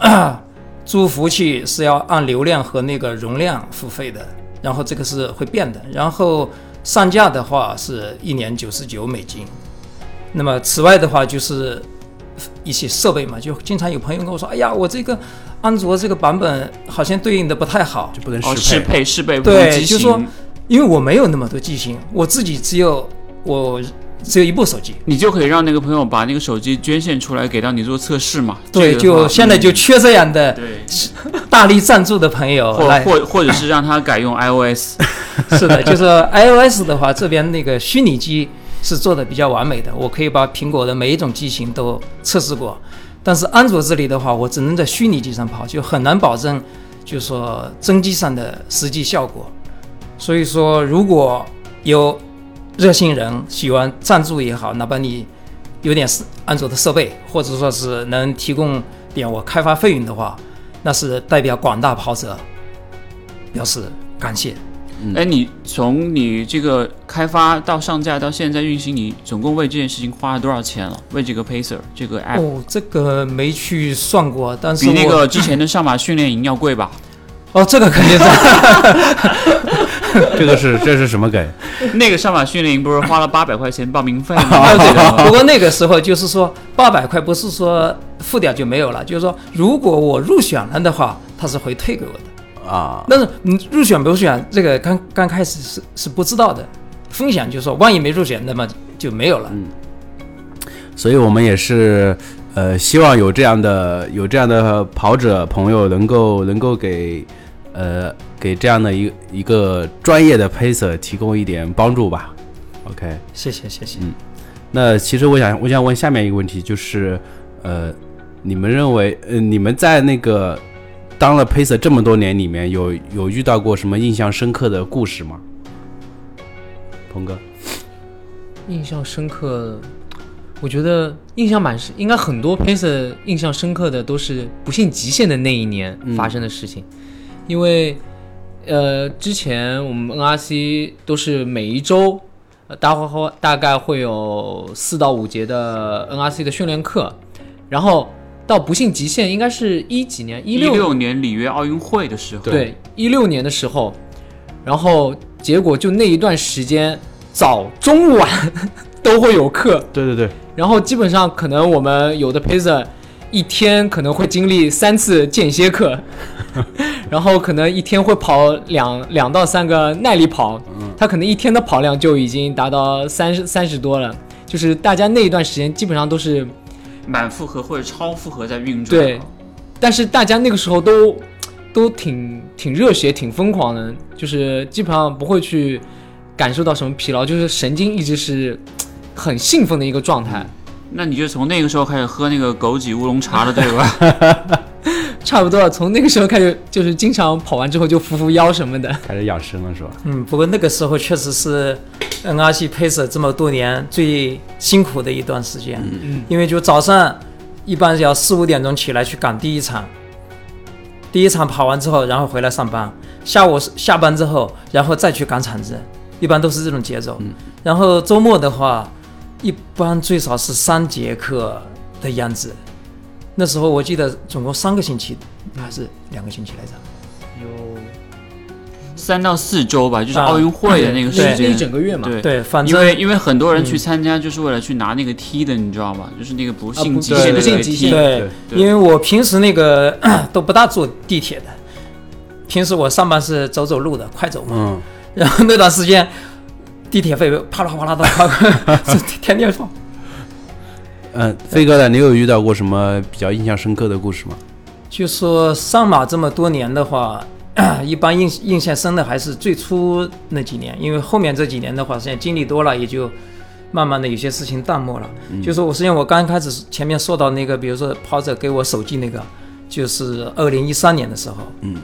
租服务器是要按流量和那个容量付费的，然后这个是会变的。然后上架的话是一年九十九美金。那么此外的话就是一些设备嘛，就经常有朋友跟我说：“哎呀，我这个安卓这个版本好像对应的不太好，就不能哦，适配。适配适配不对就是说，因为我没有那么多机型，我自己只有我只有一部手机。”你就可以让那个朋友把那个手机捐献出来给到你做测试嘛。对，这个就现在就嗯缺这样的对，大力赞助的朋友或或者是让他改用 iOS。(laughs) 是的，就是 iOS 的话，这边那个虚拟机是做的比较完美的，我可以把苹果的每一种机型都测试过。但是安卓这里的话，我只能在虚拟机上跑，就很难保证，就是说真机上的实际效果。所以说，如果有热心人喜欢赞助也好，哪怕你有点是安卓的设备，或者说是能提供点我开发费用的话，那是代表广大跑者表示感谢。哎，你从你这个开发到上架到现在运行，你总共为这件事情花了多少钱了？为这个 Pacer 这个 app，、哦，这个没去算过，但是比那个之前的上马训练营要贵吧？哦，这个肯定是 (laughs) (laughs) 这个是这是什么梗？(laughs) 那个上马训练营不是花了八百块钱报名费吗？(laughs) 啊对的。不过那个时候就是说八百块不是说付掉就没有了，就是说如果我入选了的话，他是会退给我的。啊，但是你入选不入选，这个刚刚开始是是不知道的。风险就是说，万一没入选，那么就没有了。所以我们也是呃，希望有这样的有这样的跑者朋友能够能够给呃给这样的一一个专业的 pacer 提供一点帮助吧。OK，谢谢谢谢。嗯那其实我想我想问下面一个问题，就是呃，你们认为呃你们在那个当了 pacer 这么多年里面有有遇到过什么印象深刻的故事吗？鹏哥，印象深刻，我觉得印象蛮深，应该很多 pacer 印象深刻的都是不幸极限的那一年发生的事情，因为呃之前我们 NRC 都是每一周，呃大会大概会有四到五节的 NRC 的训练课，然后到不幸极限应该是一几年一一六六年里约奥运会的时候，对，一六年的时候，然后结果就那一段时间，早中晚 (laughs) 都会有课，对对对，然后基本上可能我们有的 pacer 一天可能会经历三次间歇课，(laughs) 然后可能一天会跑两两到三个耐力跑，他可能一天的跑量就已经达到三十三十多了，就是大家那一段时间基本上都是满负荷或者超负荷在运转。对，但是大家那个时候都都挺挺热血、挺疯狂的，就是基本上不会去感受到什么疲劳，就是神经一直是很兴奋的一个状态。那你就从那个时候开始喝那个枸杞乌龙茶了，对吧？(laughs) 差不多，从那个时候开始，就是经常跑完之后就扶扶腰什么的。开始养生了是吧？嗯，不过那个时候确实是 NRC Pacer 这么多年最辛苦的一段时间，嗯因为就早上一般要四五点钟起来去赶第一场，第一场跑完之后，然后回来上班，下午下班之后，然后再去赶场子，一般都是这种节奏。然后周末的话，一般最少是三节课的样子。那时候我记得总共三个星期还是两个星期来着？有三到四周吧，就是啊奥运会的那个时对一间。整个月嘛。对，对，反因为因为很多人去参加就是为了去拿那个梯的，你知道吗？就是那个不幸不极限的对对那个梯。不限对，对因为我平时那个 (coughs) 都不大坐地铁的，平时我上班是走走路的，快走嘛。嗯，然后那段时间，地铁费啪啦啪啦的 (laughs) 天天放。嗯，飞哥呢？你有遇到过什么比较印象深刻的故事吗？就说上马这么多年的话，(clears throat) 一般印印象深的还是最初那几年，因为后面这几年的话，现在经历多了，也就慢慢的有些事情淡漠了。就说我实际上我刚开始前面说到那个，比如说跑者给我手机那个，就是二零一三年的时候，嗯，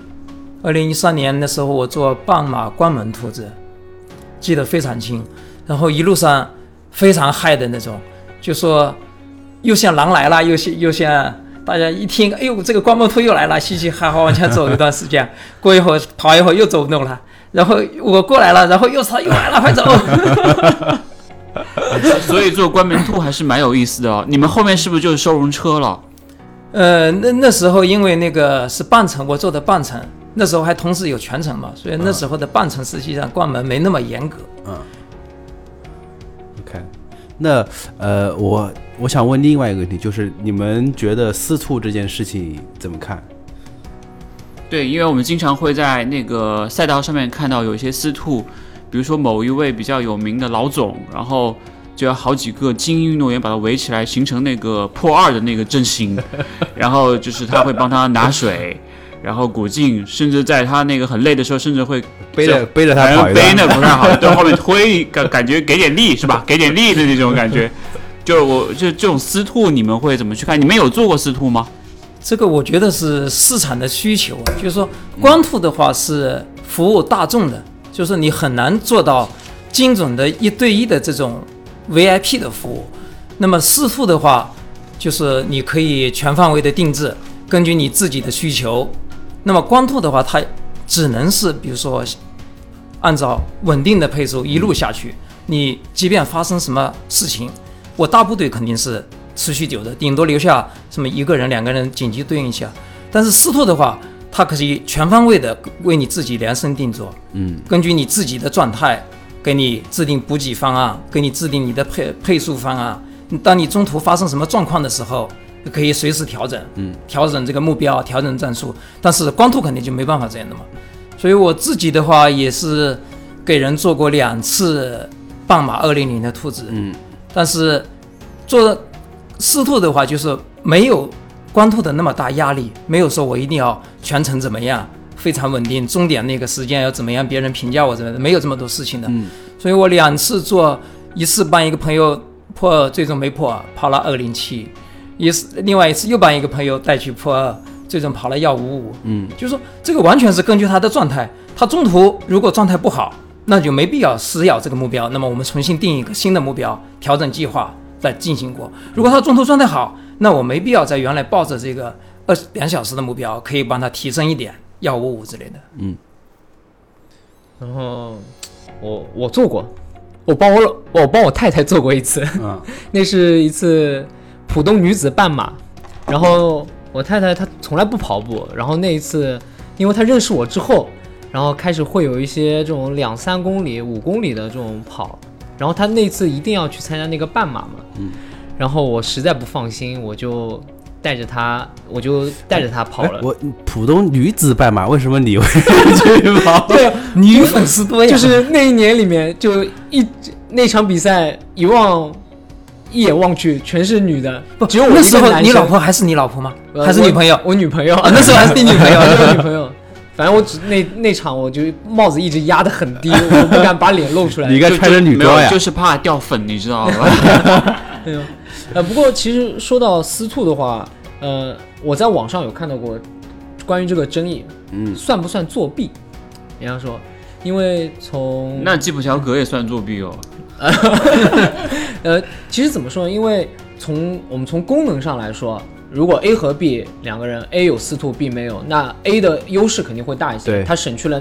二零一三年的时候我做半马关门兔子，记得非常清，然后一路上非常嗨的那种，就说又像狼来了，又像又像大家一听，哎呦，这个关门兔又来了，嘻嘻哈哈往前走一段时间，过一会儿跑一会儿又走动了，然后我过来了，然后又他又来了，快走！(laughs) (laughs) 所以做关门兔还是蛮有意思的哦。你们后面是不是就是收容车了？呃，那那时候因为那个是半程，我坐的半程，那时候还同时有全程嘛，所以那时候的半程实际上关门没那么严格。嗯 OK，那呃，我我想问另外一个问题，就是你们觉得私兔这件事情怎么看？对，因为我们经常会在那个赛道上面看到有一些私兔，比如说某一位比较有名的老总，然后就有好几个精英运动员把他围起来，形成那个破二的那个阵型，(laughs) 然后就是他会帮他拿水，然后古劲，甚至在他那个很累的时候，甚至会背着背着他跑，背那不太好，(laughs) 在后面推，感感觉给点力是吧？(laughs) 给点力的那种感觉。就是我就这种私兔，你们会怎么去看？你们有做过私兔吗？这个我觉得是市场的需求啊，就是说光兔的话是服务大众的，就是你很难做到精准的一对一的这种 VIP 的服务。那么私兔的话，就是你可以全范围的定制，根据你自己的需求。那么光兔的话，它只能是比如说按照稳定的配速一路下去，你即便发生什么事情，我大部队肯定是持续久的，顶多留下什么一个人、两个人紧急对应一下。但是私兔的话，它可以全方位的为你自己量身定做，嗯，根据你自己的状态，给你制定补给方案，给你制定你的配配速方案。当你中途发生什么状况的时候，可以随时调整，嗯，调整这个目标，调整战术。但是光兔肯定就没办法这样的嘛。所以我自己的话也是给人做过两次半马二零零的兔子，嗯，但是做试兔的话，就是没有光兔的那么大压力，没有说我一定要全程怎么样，非常稳定，终点那个时间要怎么样，别人评价我怎么样，没有这么多事情的。嗯，所以我两次做，一次帮一个朋友破，最终没破，跑了二零七；一次另外一次又帮一个朋友带去破二，最终跑了幺五五。嗯，就是说这个完全是根据他的状态，他中途如果状态不好，那就没必要死咬这个目标。那么我们重新定一个新的目标，调整计划再进行过。如果他中途状态好，那我没必要在原来抱着这个二两小时的目标，可以帮他提升一点幺五五之类的。嗯然后我我做过，我帮我我帮我太太做过一次，嗯，(laughs) 那是一次浦东女子半马，然后我太太她从来不跑步，然后那一次，因为她认识我之后，然后开始会有一些这种两三公里、五公里的这种跑，然后她那次一定要去参加那个半马嘛，嗯，然后我实在不放心，我就带着她，我就带着她跑了。哎我浦东女子半马，为什么你会去跑？对啊，女粉丝多呀，就是那一年里面，就一那场比赛一望一眼望去全是女的，不只有我一个那时候男生你老婆还是你老婆吗？呃还是女朋友？我我女朋友啊，(laughs) 那时候还是你女朋友。(laughs) 我女朋友。反正我只那那场我就帽子一直压得很低，(laughs) 我不敢把脸露出来。你应该穿着女装呀就。是怕掉粉，你知道吗？对啊，呃，不过其实说到私兔的话，呃，我在网上有看到过关于这个争议，嗯，算不算作弊？人家说，因为从那吉普乔格也算作弊哦。(laughs) 呃，其实怎么说呢？因为从我们从功能上来说，如果 A 和 B 两个人，A 有司兔，B 没有，那 A 的优势肯定会大一些，对他省去了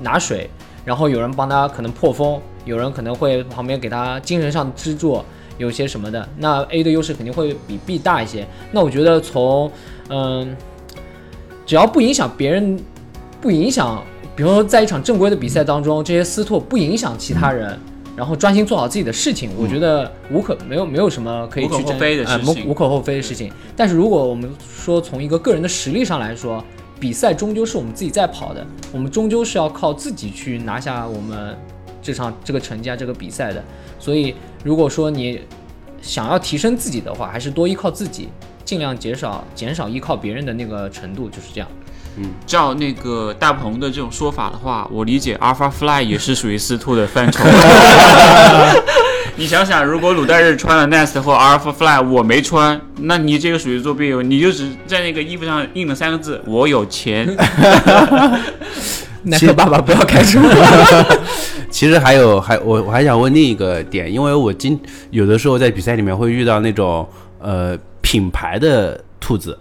拿水，然后有人帮他可能破风，有人可能会旁边给他精神上支柱，有些什么的，那 A 的优势肯定会比 B 大一些。那我觉得从嗯，只要不影响别人，不影响，比如说在一场正规的比赛当中，这些司兔不影响其他人。然后专心做好自己的事情，我觉得无可没有没有什么可以去争非的事情呃无无可厚非的事情。但是如果我们说从一个个人的实力上来说，比赛终究是我们自己在跑的，我们终究是要靠自己去拿下我们这场这个成绩啊这个比赛的。所以如果说你想要提升自己的话，还是多依靠自己，尽量减少减少依靠别人的那个程度，就是这样。照那个大鹏的这种说法的话，我理解 Alpha Fly 也是属于司兔的范畴。(laughs) 你想想，如果鲁代日穿了 Nest 或 Alpha Fly，我没穿，那你这个属于作弊，你就只在那个衣服上印了三个字“我有钱耐克爸爸不要开车。(laughs) 其实还有还我我还想问另一个点，因为我今有的时候在比赛里面会遇到那种呃品牌的兔子，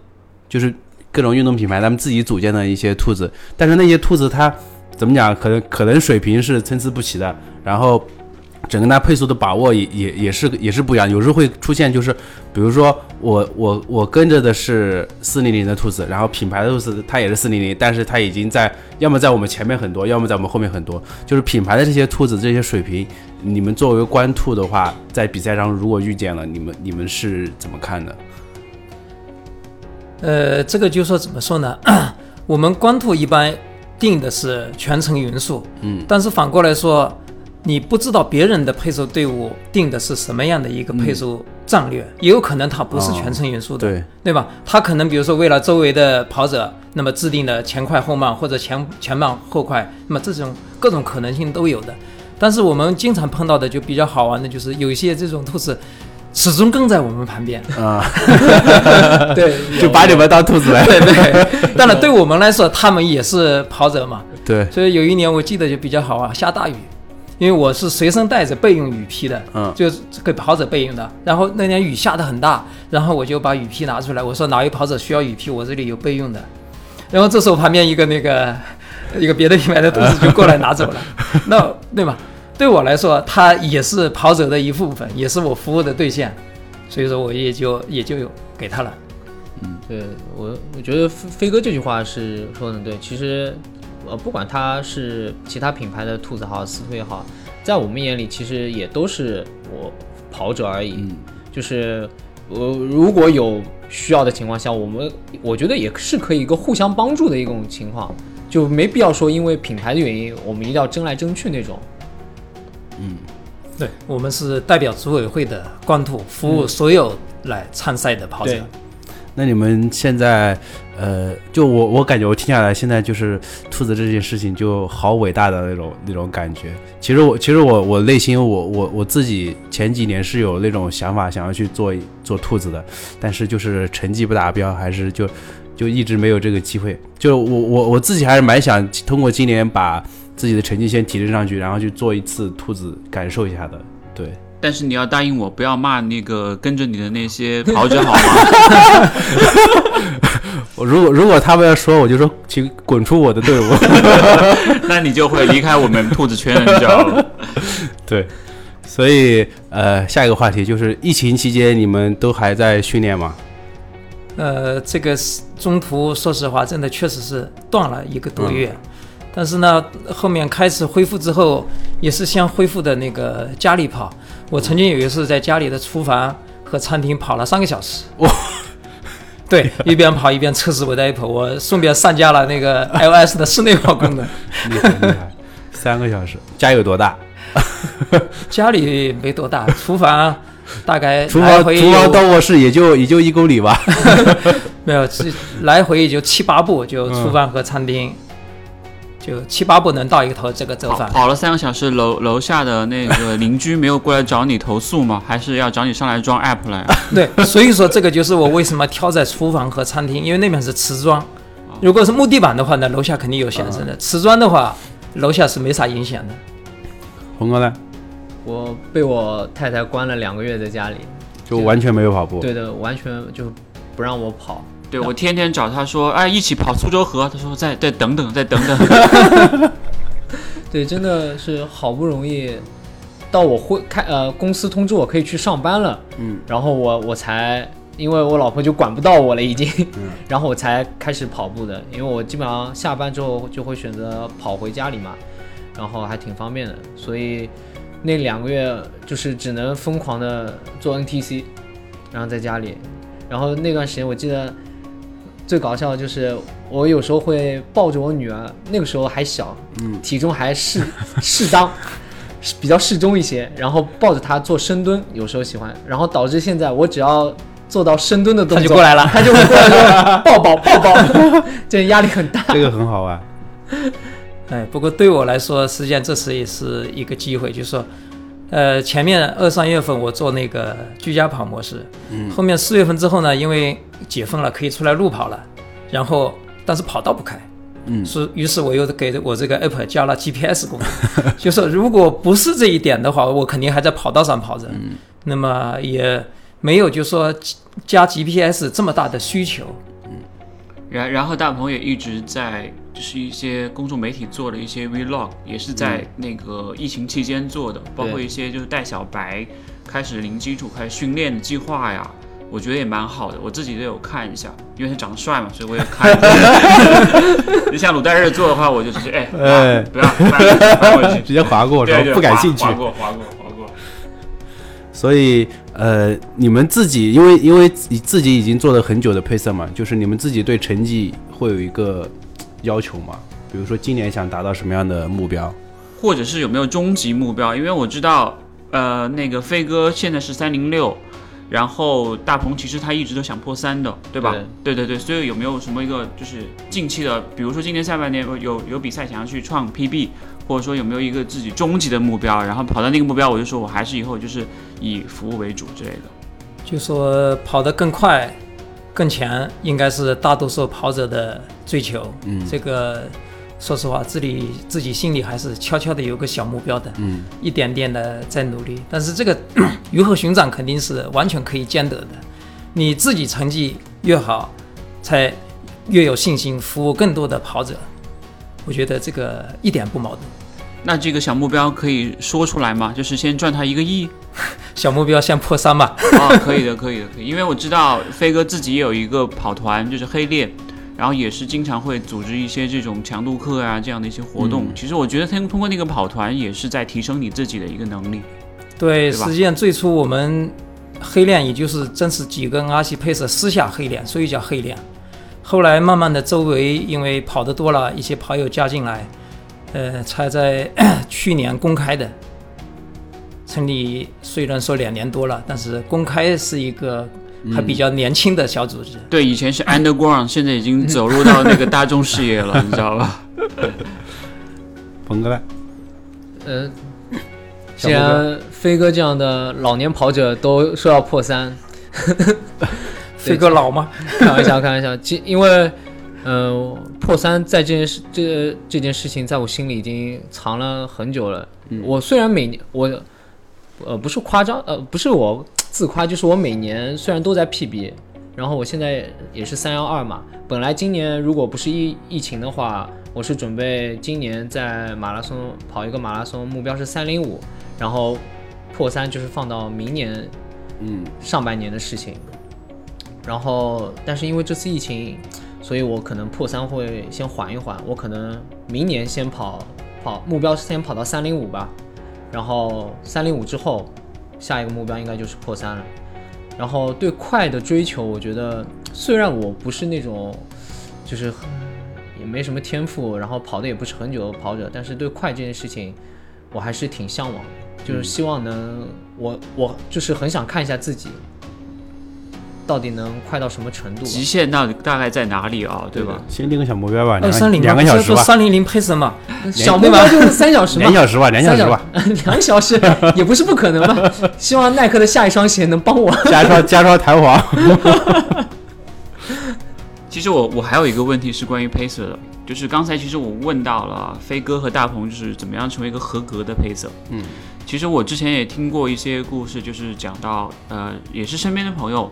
就是各种运动品牌他们自己组建的一些兔子，但是那些兔子它怎么讲，可能可能水平是参差不齐的，然后整个它配速的把握也也也是也是不一样，有时候会出现就是，比如说我我我跟着的是四零零的兔子，然后品牌的兔子它也是四零零，但是它已经在要么在我们前面很多，要么在我们后面很多，就是品牌的这些兔子这些水平，你们作为官兔的话，在比赛上如果遇见了，你们你们是怎么看的？呃，这个就说怎么说呢？(clears throat) 我们光兔一般定的是全程匀速，嗯，但是反过来说，你不知道别人的配速队伍定的是什么样的一个配速战略，也有可能他不是全程匀速的，对，对吧？他可能比如说为了周围的跑者，那么制定的前快后慢或者前前慢后快，那么这种各种可能性都有的。但是我们经常碰到的就比较好玩的就是有一些这种兔子始终跟在我们旁边，啊、(laughs) 对，(laughs) 就把你们当兔子来，对对。(laughs) 当然对我们来说，他们也是跑者嘛，对，所以有一年我记得就比较好啊，下大雨，因为我是随身带着备用雨披的，嗯就是给跑者备用的。然后那年雨下的很大，然后我就把雨披拿出来，我说哪位跑者需要雨披，我这里有备用的。然后这时候旁边一个那个一个别的品牌的同事就过来拿走了，那对吗？对我来说，它也是跑者的一部分，也是我服务的对象，所以说我也就也就有给他了。嗯对我，我觉得飞飞哥这句话是说的对。其实，呃，不管他是其他品牌的兔子好，司兔也好，在我们眼里其实也都是我跑者而已。嗯就是呃，如果有需要的情况下，我们我觉得也是可以一个互相帮助的一种情况，就没必要说因为品牌的原因，我们一定要争来争去那种。对我们是代表组委会的官图，服务所有来参赛的跑者。对那你们现在，呃，就我我感觉我听下来，现在就是兔子这件事情就好伟大的那种那种感觉。其实我其实我我内心我我我自己前几年是有那种想法，想要去做做兔子的，但是就是成绩不达标，还是就就一直没有这个机会。就我我我自己还是蛮想通过今年把自己的成绩先提升上去，然后去做一次兔子，感受一下的。对，但是你要答应我，不要骂那个跟着你的那些跑者好吗？(laughs) 我如果如果他们要说，我就说请滚出我的队伍。(laughs) (laughs) 那你就会离开我们兔子圈了，你知道吗？对，所以呃，下一个话题就是疫情期间你们都还在训练吗？呃，这个是中途说实话，真的确实是断了一个多月。但是呢，后面开始恢复之后，也是先恢复的那个家里跑。我曾经有一次在家里的厨房和餐厅跑了三个小时。哇！对，一边跑一边测试我的 Apple，我顺便上架了那个 (laughs) iOS 的室内跑功能。厉害厉害，三个小时，家有多大？(laughs) 家里没多大，厨房大概 (laughs) 厨房厨房到卧室也就也就一公里吧。没有，是来回也就七八步，就厨房和餐厅。就七八步能到一头这个走跑法。跑了三个小时，楼楼下的那个邻居没有过来找你投诉吗？(laughs) 还是要找你上来装 (laughs) app 来？啊对，所以说这个就是我为什么挑在厨房和餐厅，因为那边是瓷砖。如果是木地板的话呢，楼下肯定有响声的；瓷砖的话，楼下是没啥影响的。红哥呢，我被我太太关了两个月在家里，就完全没有跑步。对的，完全就不让我跑。对我天天找他说，哎，一起跑苏州河。他说再再等等，再等等。(laughs) 对，真的是好不容易到我会开呃公司通知我可以去上班了，嗯，然后我我才因为我老婆就管不到我了已经，嗯然后我才开始跑步的，因为我基本上下班之后就会选择跑回家里嘛，然后还挺方便的，所以那两个月就是只能疯狂的做 NTC，然后在家里，然后那段时间我记得最搞笑的就是我有时候会抱着我女儿，那个时候还小，嗯体重还适适当，比较适中一些，然后抱着她做深蹲，有时候喜欢，然后导致现在我只要做到深蹲的动作，他就过来了她就会过来说抱抱抱抱，(laughs) 这压力很大。这个很好玩。(laughs) 哎，不过对我来说，实际上这次也是一个机会，就是说，呃，前面二三月份我做那个居家跑模式，嗯，后面四月份之后呢，因为解封了，可以出来路跑了，然后但是跑道不开，嗯。是，于是我又给我这个 app 加了 GPS 功能，(laughs) 就是如果不是这一点的话，我肯定还在跑道上跑着，嗯，那么也没有就说加 GPS 这么大的需求，嗯。然然后大鹏也一直在就是一些公众媒体做的一些 vlog，也是在那个疫情期间做的，包括一些就是带小白开始零基础开始训练的计划呀。我觉得也蛮好的，我自己都有看一下，因为他长得帅嘛，所以我也看一下。(laughs) (laughs) 就像鲁代日做的话，我就直接哎，(laughs) 哎不要直接划过，对对，说不感兴趣划。过划过划过。所以呃，你们自己因为因为你自己已经做了很久的配色嘛，就是你们自己对成绩会有一个要求吗？比如说今年想达到什么样的目标？或者是有没有终极目标？因为我知道，呃，那个飞哥现在是三零六，然后大鹏其实他一直都想破三的，对吧？对对对，所以有没有什么一个就是近期的，比如说今年下半年有有有比赛想要去创 PB，或者说有没有一个自己终极的目标？然后跑到那个目标，我就说我还是以后就是以服务为主之类的。就说跑得更快、更强，应该是大多数跑者的追求。嗯这个说实话，自己自己心里还是悄悄的有个小目标的，嗯一点点的在努力。但是这个鱼和熊掌肯定是完全可以兼得的，你自己成绩越好，才越有信心服务更多的跑者。我觉得这个一点不矛盾。那这个小目标可以说出来吗？就是先赚他一个亿。(laughs) 小目标先破三吧。(laughs) 哦，可以的，可以的，可以。因为我知道飞哥自己也有一个跑团，就是黑链，然后也是经常会组织一些这种强度课啊这样的一些活动。其实我觉得通通过那个跑团，也是在提升你自己的一个能力。对，对实际上最初我们黑链也就是真是几个阿西配色私下黑链，所以叫黑链。后来慢慢的周围因为跑得多了，一些跑友加进来，呃，才在 (coughs) 去年公开的。成立虽然说两年多了，但是公开是一个还比较年轻的小组织。对，以前是 underground，现在已经走入到那个大众视野了，(laughs) 你知道吧？鹏哥呢？呃，既然飞哥这样的老年跑者都说要破三，(laughs) 飞哥老吗？开玩笑，开玩笑。其因为，呃，破三在这件事这这件事情，在我心里已经藏了很久了。我虽然每年我，呃，不是夸张，呃，不是我自夸，就是我每年虽然都在 PB，然后我现在也是三幺二嘛。本来今年如果不是疫疫情的话，我是准备今年在马拉松跑一个马拉松，目标是三零五，然后破三就是放到明年嗯上半年的事情。然后，但是因为这次疫情，所以我可能破三会先缓一缓，我可能明年先跑跑，目标是先跑到三零五吧，然后三零五之后，下一个目标应该就是破三了。然后对快的追求，我觉得虽然我不是那种就是也没什么天赋，然后跑的也不是很久的跑者，但是对快这件事情，我还是挺向往，就是希望能我我就是很想看一下自己，到底能快到什么程度。极限到底大概在哪里啊？对吧？先定个小目标吧，二两个三零两个小时吧，三零零配色嘛，小目标就是三小时嘛两，小时吧，两小时吧，(laughs) 两小时 (laughs) 也不是不可能吧。(laughs) 希望耐克的下一双鞋能帮我。加双加双弹簧。其实我我还有一个问题是关于 pacer 的，就是刚才其实我问到了飞哥和大鹏，就是怎么样成为一个合格的 pacer。嗯，其实我之前也听过一些故事，就是讲到呃，也是身边的朋友，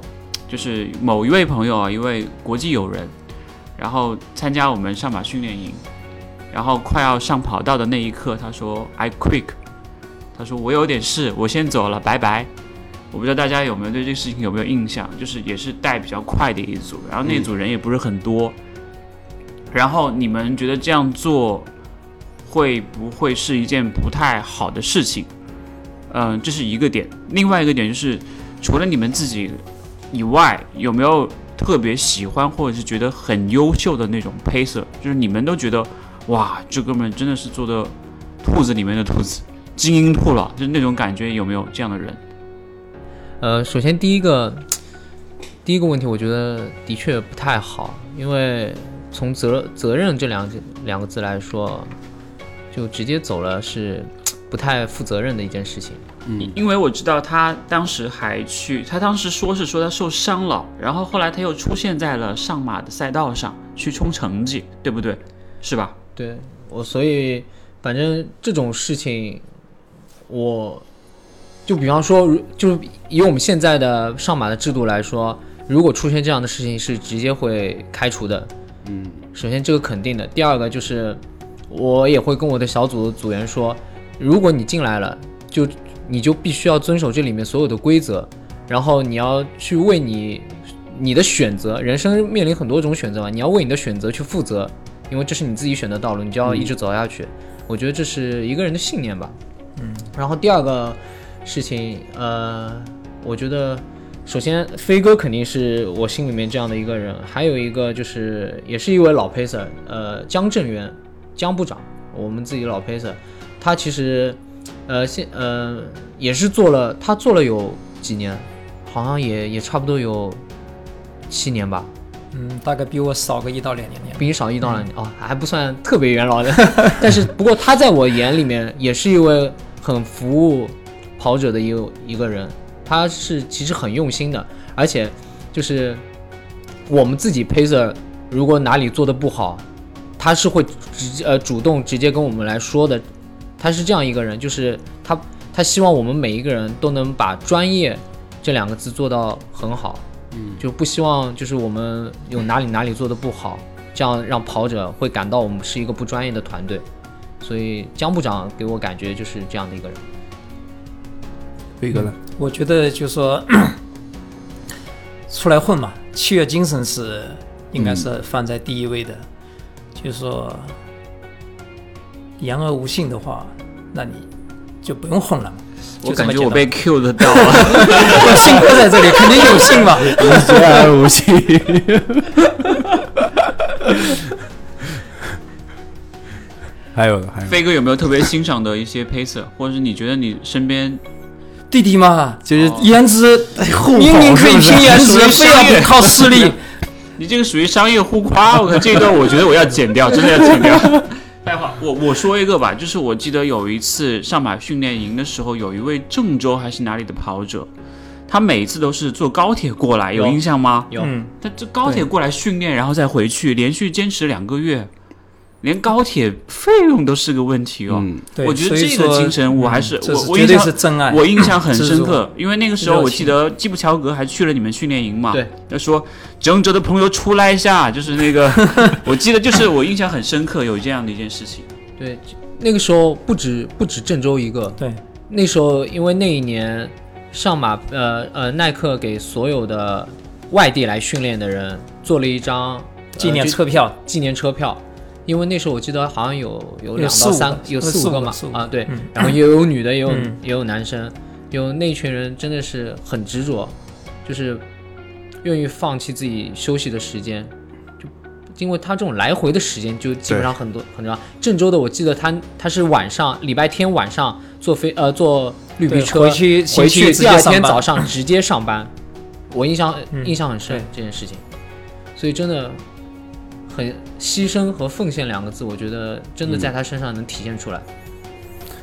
就是某一位朋友啊，一位国际友人，然后参加我们上马训练营，然后快要上跑道的那一刻，他说 I quick，他说我有点事，我先走了，拜拜。我不知道大家有没有对这个事情有没有印象，就是也是带比较快的一组，然后那组人也不是很多，然后你们觉得这样做会不会是一件不太好的事情？嗯，这是一个点。另外一个点就是，除了你们自己以外，有没有特别喜欢或者是觉得很优秀的那种 pacer？就是你们都觉得哇，这哥们真的是做的兔子里面的兔子，精英兔了，就是那种感觉，有没有这样的人？呃，首先第一个第一个问题，我觉得的确不太好，因为从责责任这两两个字来说，就直接走了是不太负责任的一件事情。嗯，因为我知道他当时还去，他当时说是说他受伤了，然后后来他又出现在了上马的赛道上去冲成绩，对不对？是吧？对我，所以反正这种事情，我就比方说，如就是以我们现在的上马的制度来说，如果出现这样的事情，是直接会开除的。嗯，首先这个肯定的，第二个就是我也会跟我的小组的组员说，如果你进来了，就你就必须要遵守这里面所有的规则，然后你要去为你你的选择，人生面临很多种选择嘛，你要为你的选择去负责，因为这是你自己选的道路，你就要一直走下去。我觉得这是一个人的信念吧。嗯，然后第二个事情，呃，我觉得首先飞哥肯定是我心里面这样的一个人，还有一个就是也是一位老 pacer，呃，江正元，江部长，我们自己老 pacer，他其实呃现呃也是做了，他做了有几年，好像也也差不多有七年吧，嗯，大概比我少个一到两年。年。比你少一到两年。哦，还不算特别元老的，(laughs) 但是不过他在我眼里面也是一位很服务跑者的一个一个人，他是其实很用心的，而且就是我们自己 pacer 如果哪里做的不好，他是会直接呃主动直接跟我们来说的，他是这样一个人，就是他他希望我们每一个人都能把专业这两个字做到很好，嗯，就不希望就是我们有哪里哪里做的不好，这样让跑者会感到我们是一个不专业的团队。所以江部长给我感觉就是这样的一个人。飞哥呢？我觉得就是说，(clears throat) 出来混嘛，契约精神是应该是放在第一位的。就是说，言而无信的话，那你就不用混了嘛。我感觉我被 Q 的到了。(laughs) 我信哥在这里，肯定有信嘛。言而无信。还有还有，飞哥有没有特别欣赏的一些 pacer，或者是你觉得你身边弟弟嘛，就是哦颜值互明明可以拼颜值，非要靠实力。(laughs) (laughs) 你这个属于商业互夸，我靠，这一段我觉得我要剪掉，真的要剪掉。废话，我我说一个吧，就是我记得有一次上马训练营的时候，有一位郑州还是哪里的跑者，他每次都是坐高铁过来，有有。印象吗？有。嗯，他这高铁过来训练，然后再回去，连续坚持两个月，连高铁费用都是个问题哦。嗯，对，我觉得这个精神我还是我我印象是真爱。我印象很深刻，因为那个时候我记得基普乔格还去了你们训练营嘛，对，他说郑州的朋友出来一下，就是那个，(laughs) 我记得就是我印象很深刻，有这样的一件事情。对，那个时候不止不止郑州一个，对，那时候因为那一年上马呃呃耐克给所有的外地来训练的人做了一张呃纪念车票，纪念车票，因为那时候我记得好像有有有两到三有四五个嘛啊对，嗯。然后也有女的也有、嗯。也有男生，有那群人真的是很执着，就是愿意放弃自己休息的时间，就因为他这种来回的时间就基本上很多很长。郑州的我记得他他是晚上礼拜天晚上坐飞呃坐绿皮车回去回去，第二天早上直接上班，(laughs) 我印象、嗯。印象很深这件事情，所以真的很牺牲和奉献两个字，我觉得真的在他身上能体现出来。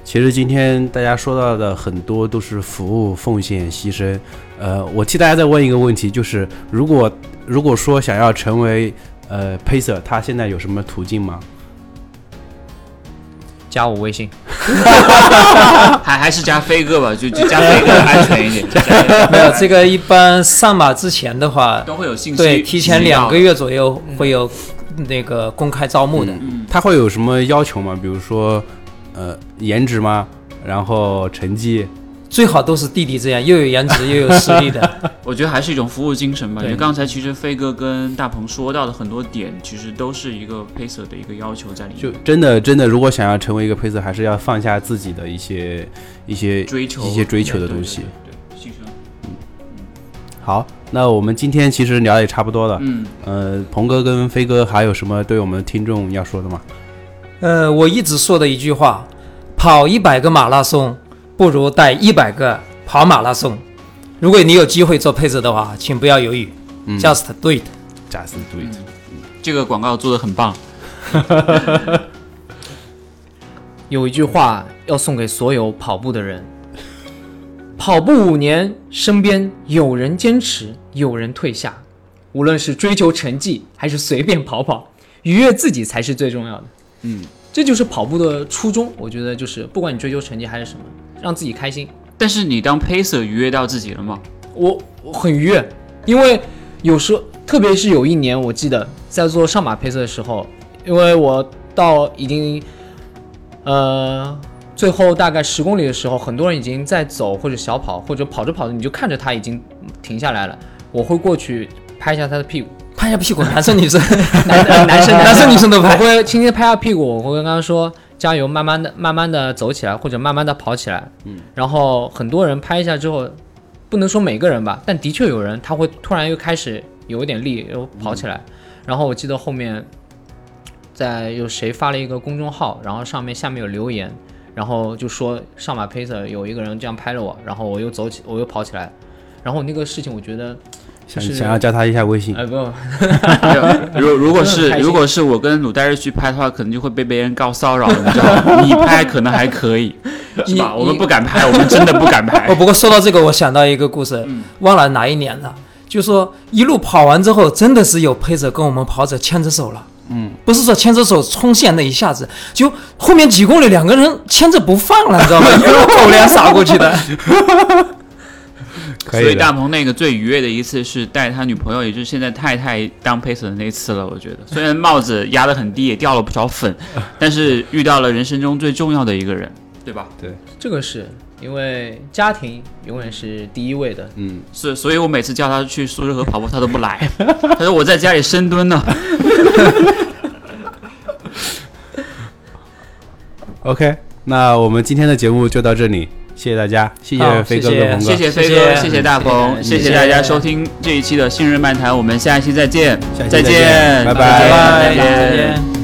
其实今天大家说到的很多都是服务、奉献、牺牲。呃，我替大家再问一个问题，就是如果如果说想要成为呃 Pacer，他现在有什么途径吗？加我微信，(laughs) 还还是加飞哥吧，就就加飞哥安全一点。没有这个，一般上马之前的话，都会有信息，对，提前两个月。月左右会有那个公开招募的。嗯，他会有什么要求吗？比如说呃颜值吗？然后成绩？最好都是弟弟这样，又有颜值又有实力的。(laughs) 我觉得还是一种服务精神吧。因为刚才其实飞哥跟大鹏说到的很多点，其实都是一个 pacer 的一个要求在里面，就真的真的，如果想要成为一个 Pacer，还是要放下自己的一些一些追求一些追求的东西。，对对对对牺牲。好，那我们今天其实聊得也差不多了。嗯，呃，鹏哥跟飞哥还有什么对我们听众要说的吗？呃，我一直说的一句话：跑一百个马拉松，不如带一百个跑马拉松。如果你有机会做配置的话，请不要犹豫、嗯 j u s t do it。，Just do it。这个广告做的很棒。(laughs) 有一句话要送给所有跑步的人：跑步五年，身边有人坚持，有人退下。无论是追求成绩，还是随便跑跑，愉悦自己才是最重要的。嗯，这就是跑步的初衷。我觉得就是，不管你追求成绩还是什么，让自己开心。但是你当 pacer 愉悦到自己了吗？我我很愉悦，因为有时候，特别是有一年，我记得在做上马配色的时候，因为我到已经呃最后大概十公里的时候，很多人已经在走或者小跑，或者跑着跑着你就看着他已经停下来了，我会过去拍一下他的屁股，拍一下屁股，(laughs) 男生女生，男呃男生男生女生都拍。我会轻轻拍下屁股，我会跟他说加油，慢慢的慢慢的走起来，或者慢慢的跑起来。嗯，然后很多人拍一下之后，不能说每个人吧，但的确有人他会突然又开始有一点力，又跑起来。然后我记得后面在有谁发了一个公众号，然后上面下面有留言，然后就说上马 pacer 有一个人这样拍了我，然后我又走起，我又跑起来。然后那个事情我觉得是想想要加他一下微信。哎不，如如果是 (laughs) 如果是我跟鲁代日去拍的话，可能就会被别人告骚扰，你知道吗？你拍可能还可以，(laughs) 是吧？你我们不敢拍，我们真的不敢拍 (laughs) 哦，。不过说到这个，我想到一个故事，忘了哪一年了。就说一路跑完之后，真的是有陪着跟我们跑者牵着手了。嗯，不是说牵着手冲线那一下子，就后面几公里两个人牵着不放了，你知道吗？(laughs) 一路狗粮撒过去 (laughs) 的。所以大鹏那个最愉悦的一次是带他女朋友，也就是现在太太当 pacer 的那一次了。我觉得虽然帽子压得很低，也掉了不少粉，但是遇到了人生中最重要的一个人，对吧？对这个是因为家庭永远是第一位的。嗯，是，所以我每次叫他去苏州河跑步，他都不来。(laughs) 他说我在家里深蹲呢。(laughs) OK，那我们今天的节目就到这里，谢谢大家，谢谢飞哥谢谢。跟鹏哥，谢谢飞哥，谢谢。谢大鹏，谢谢大家。收听这一期的信任漫谈，我们下一期再见，再再见。拜拜。拜拜。拜，再见。再见。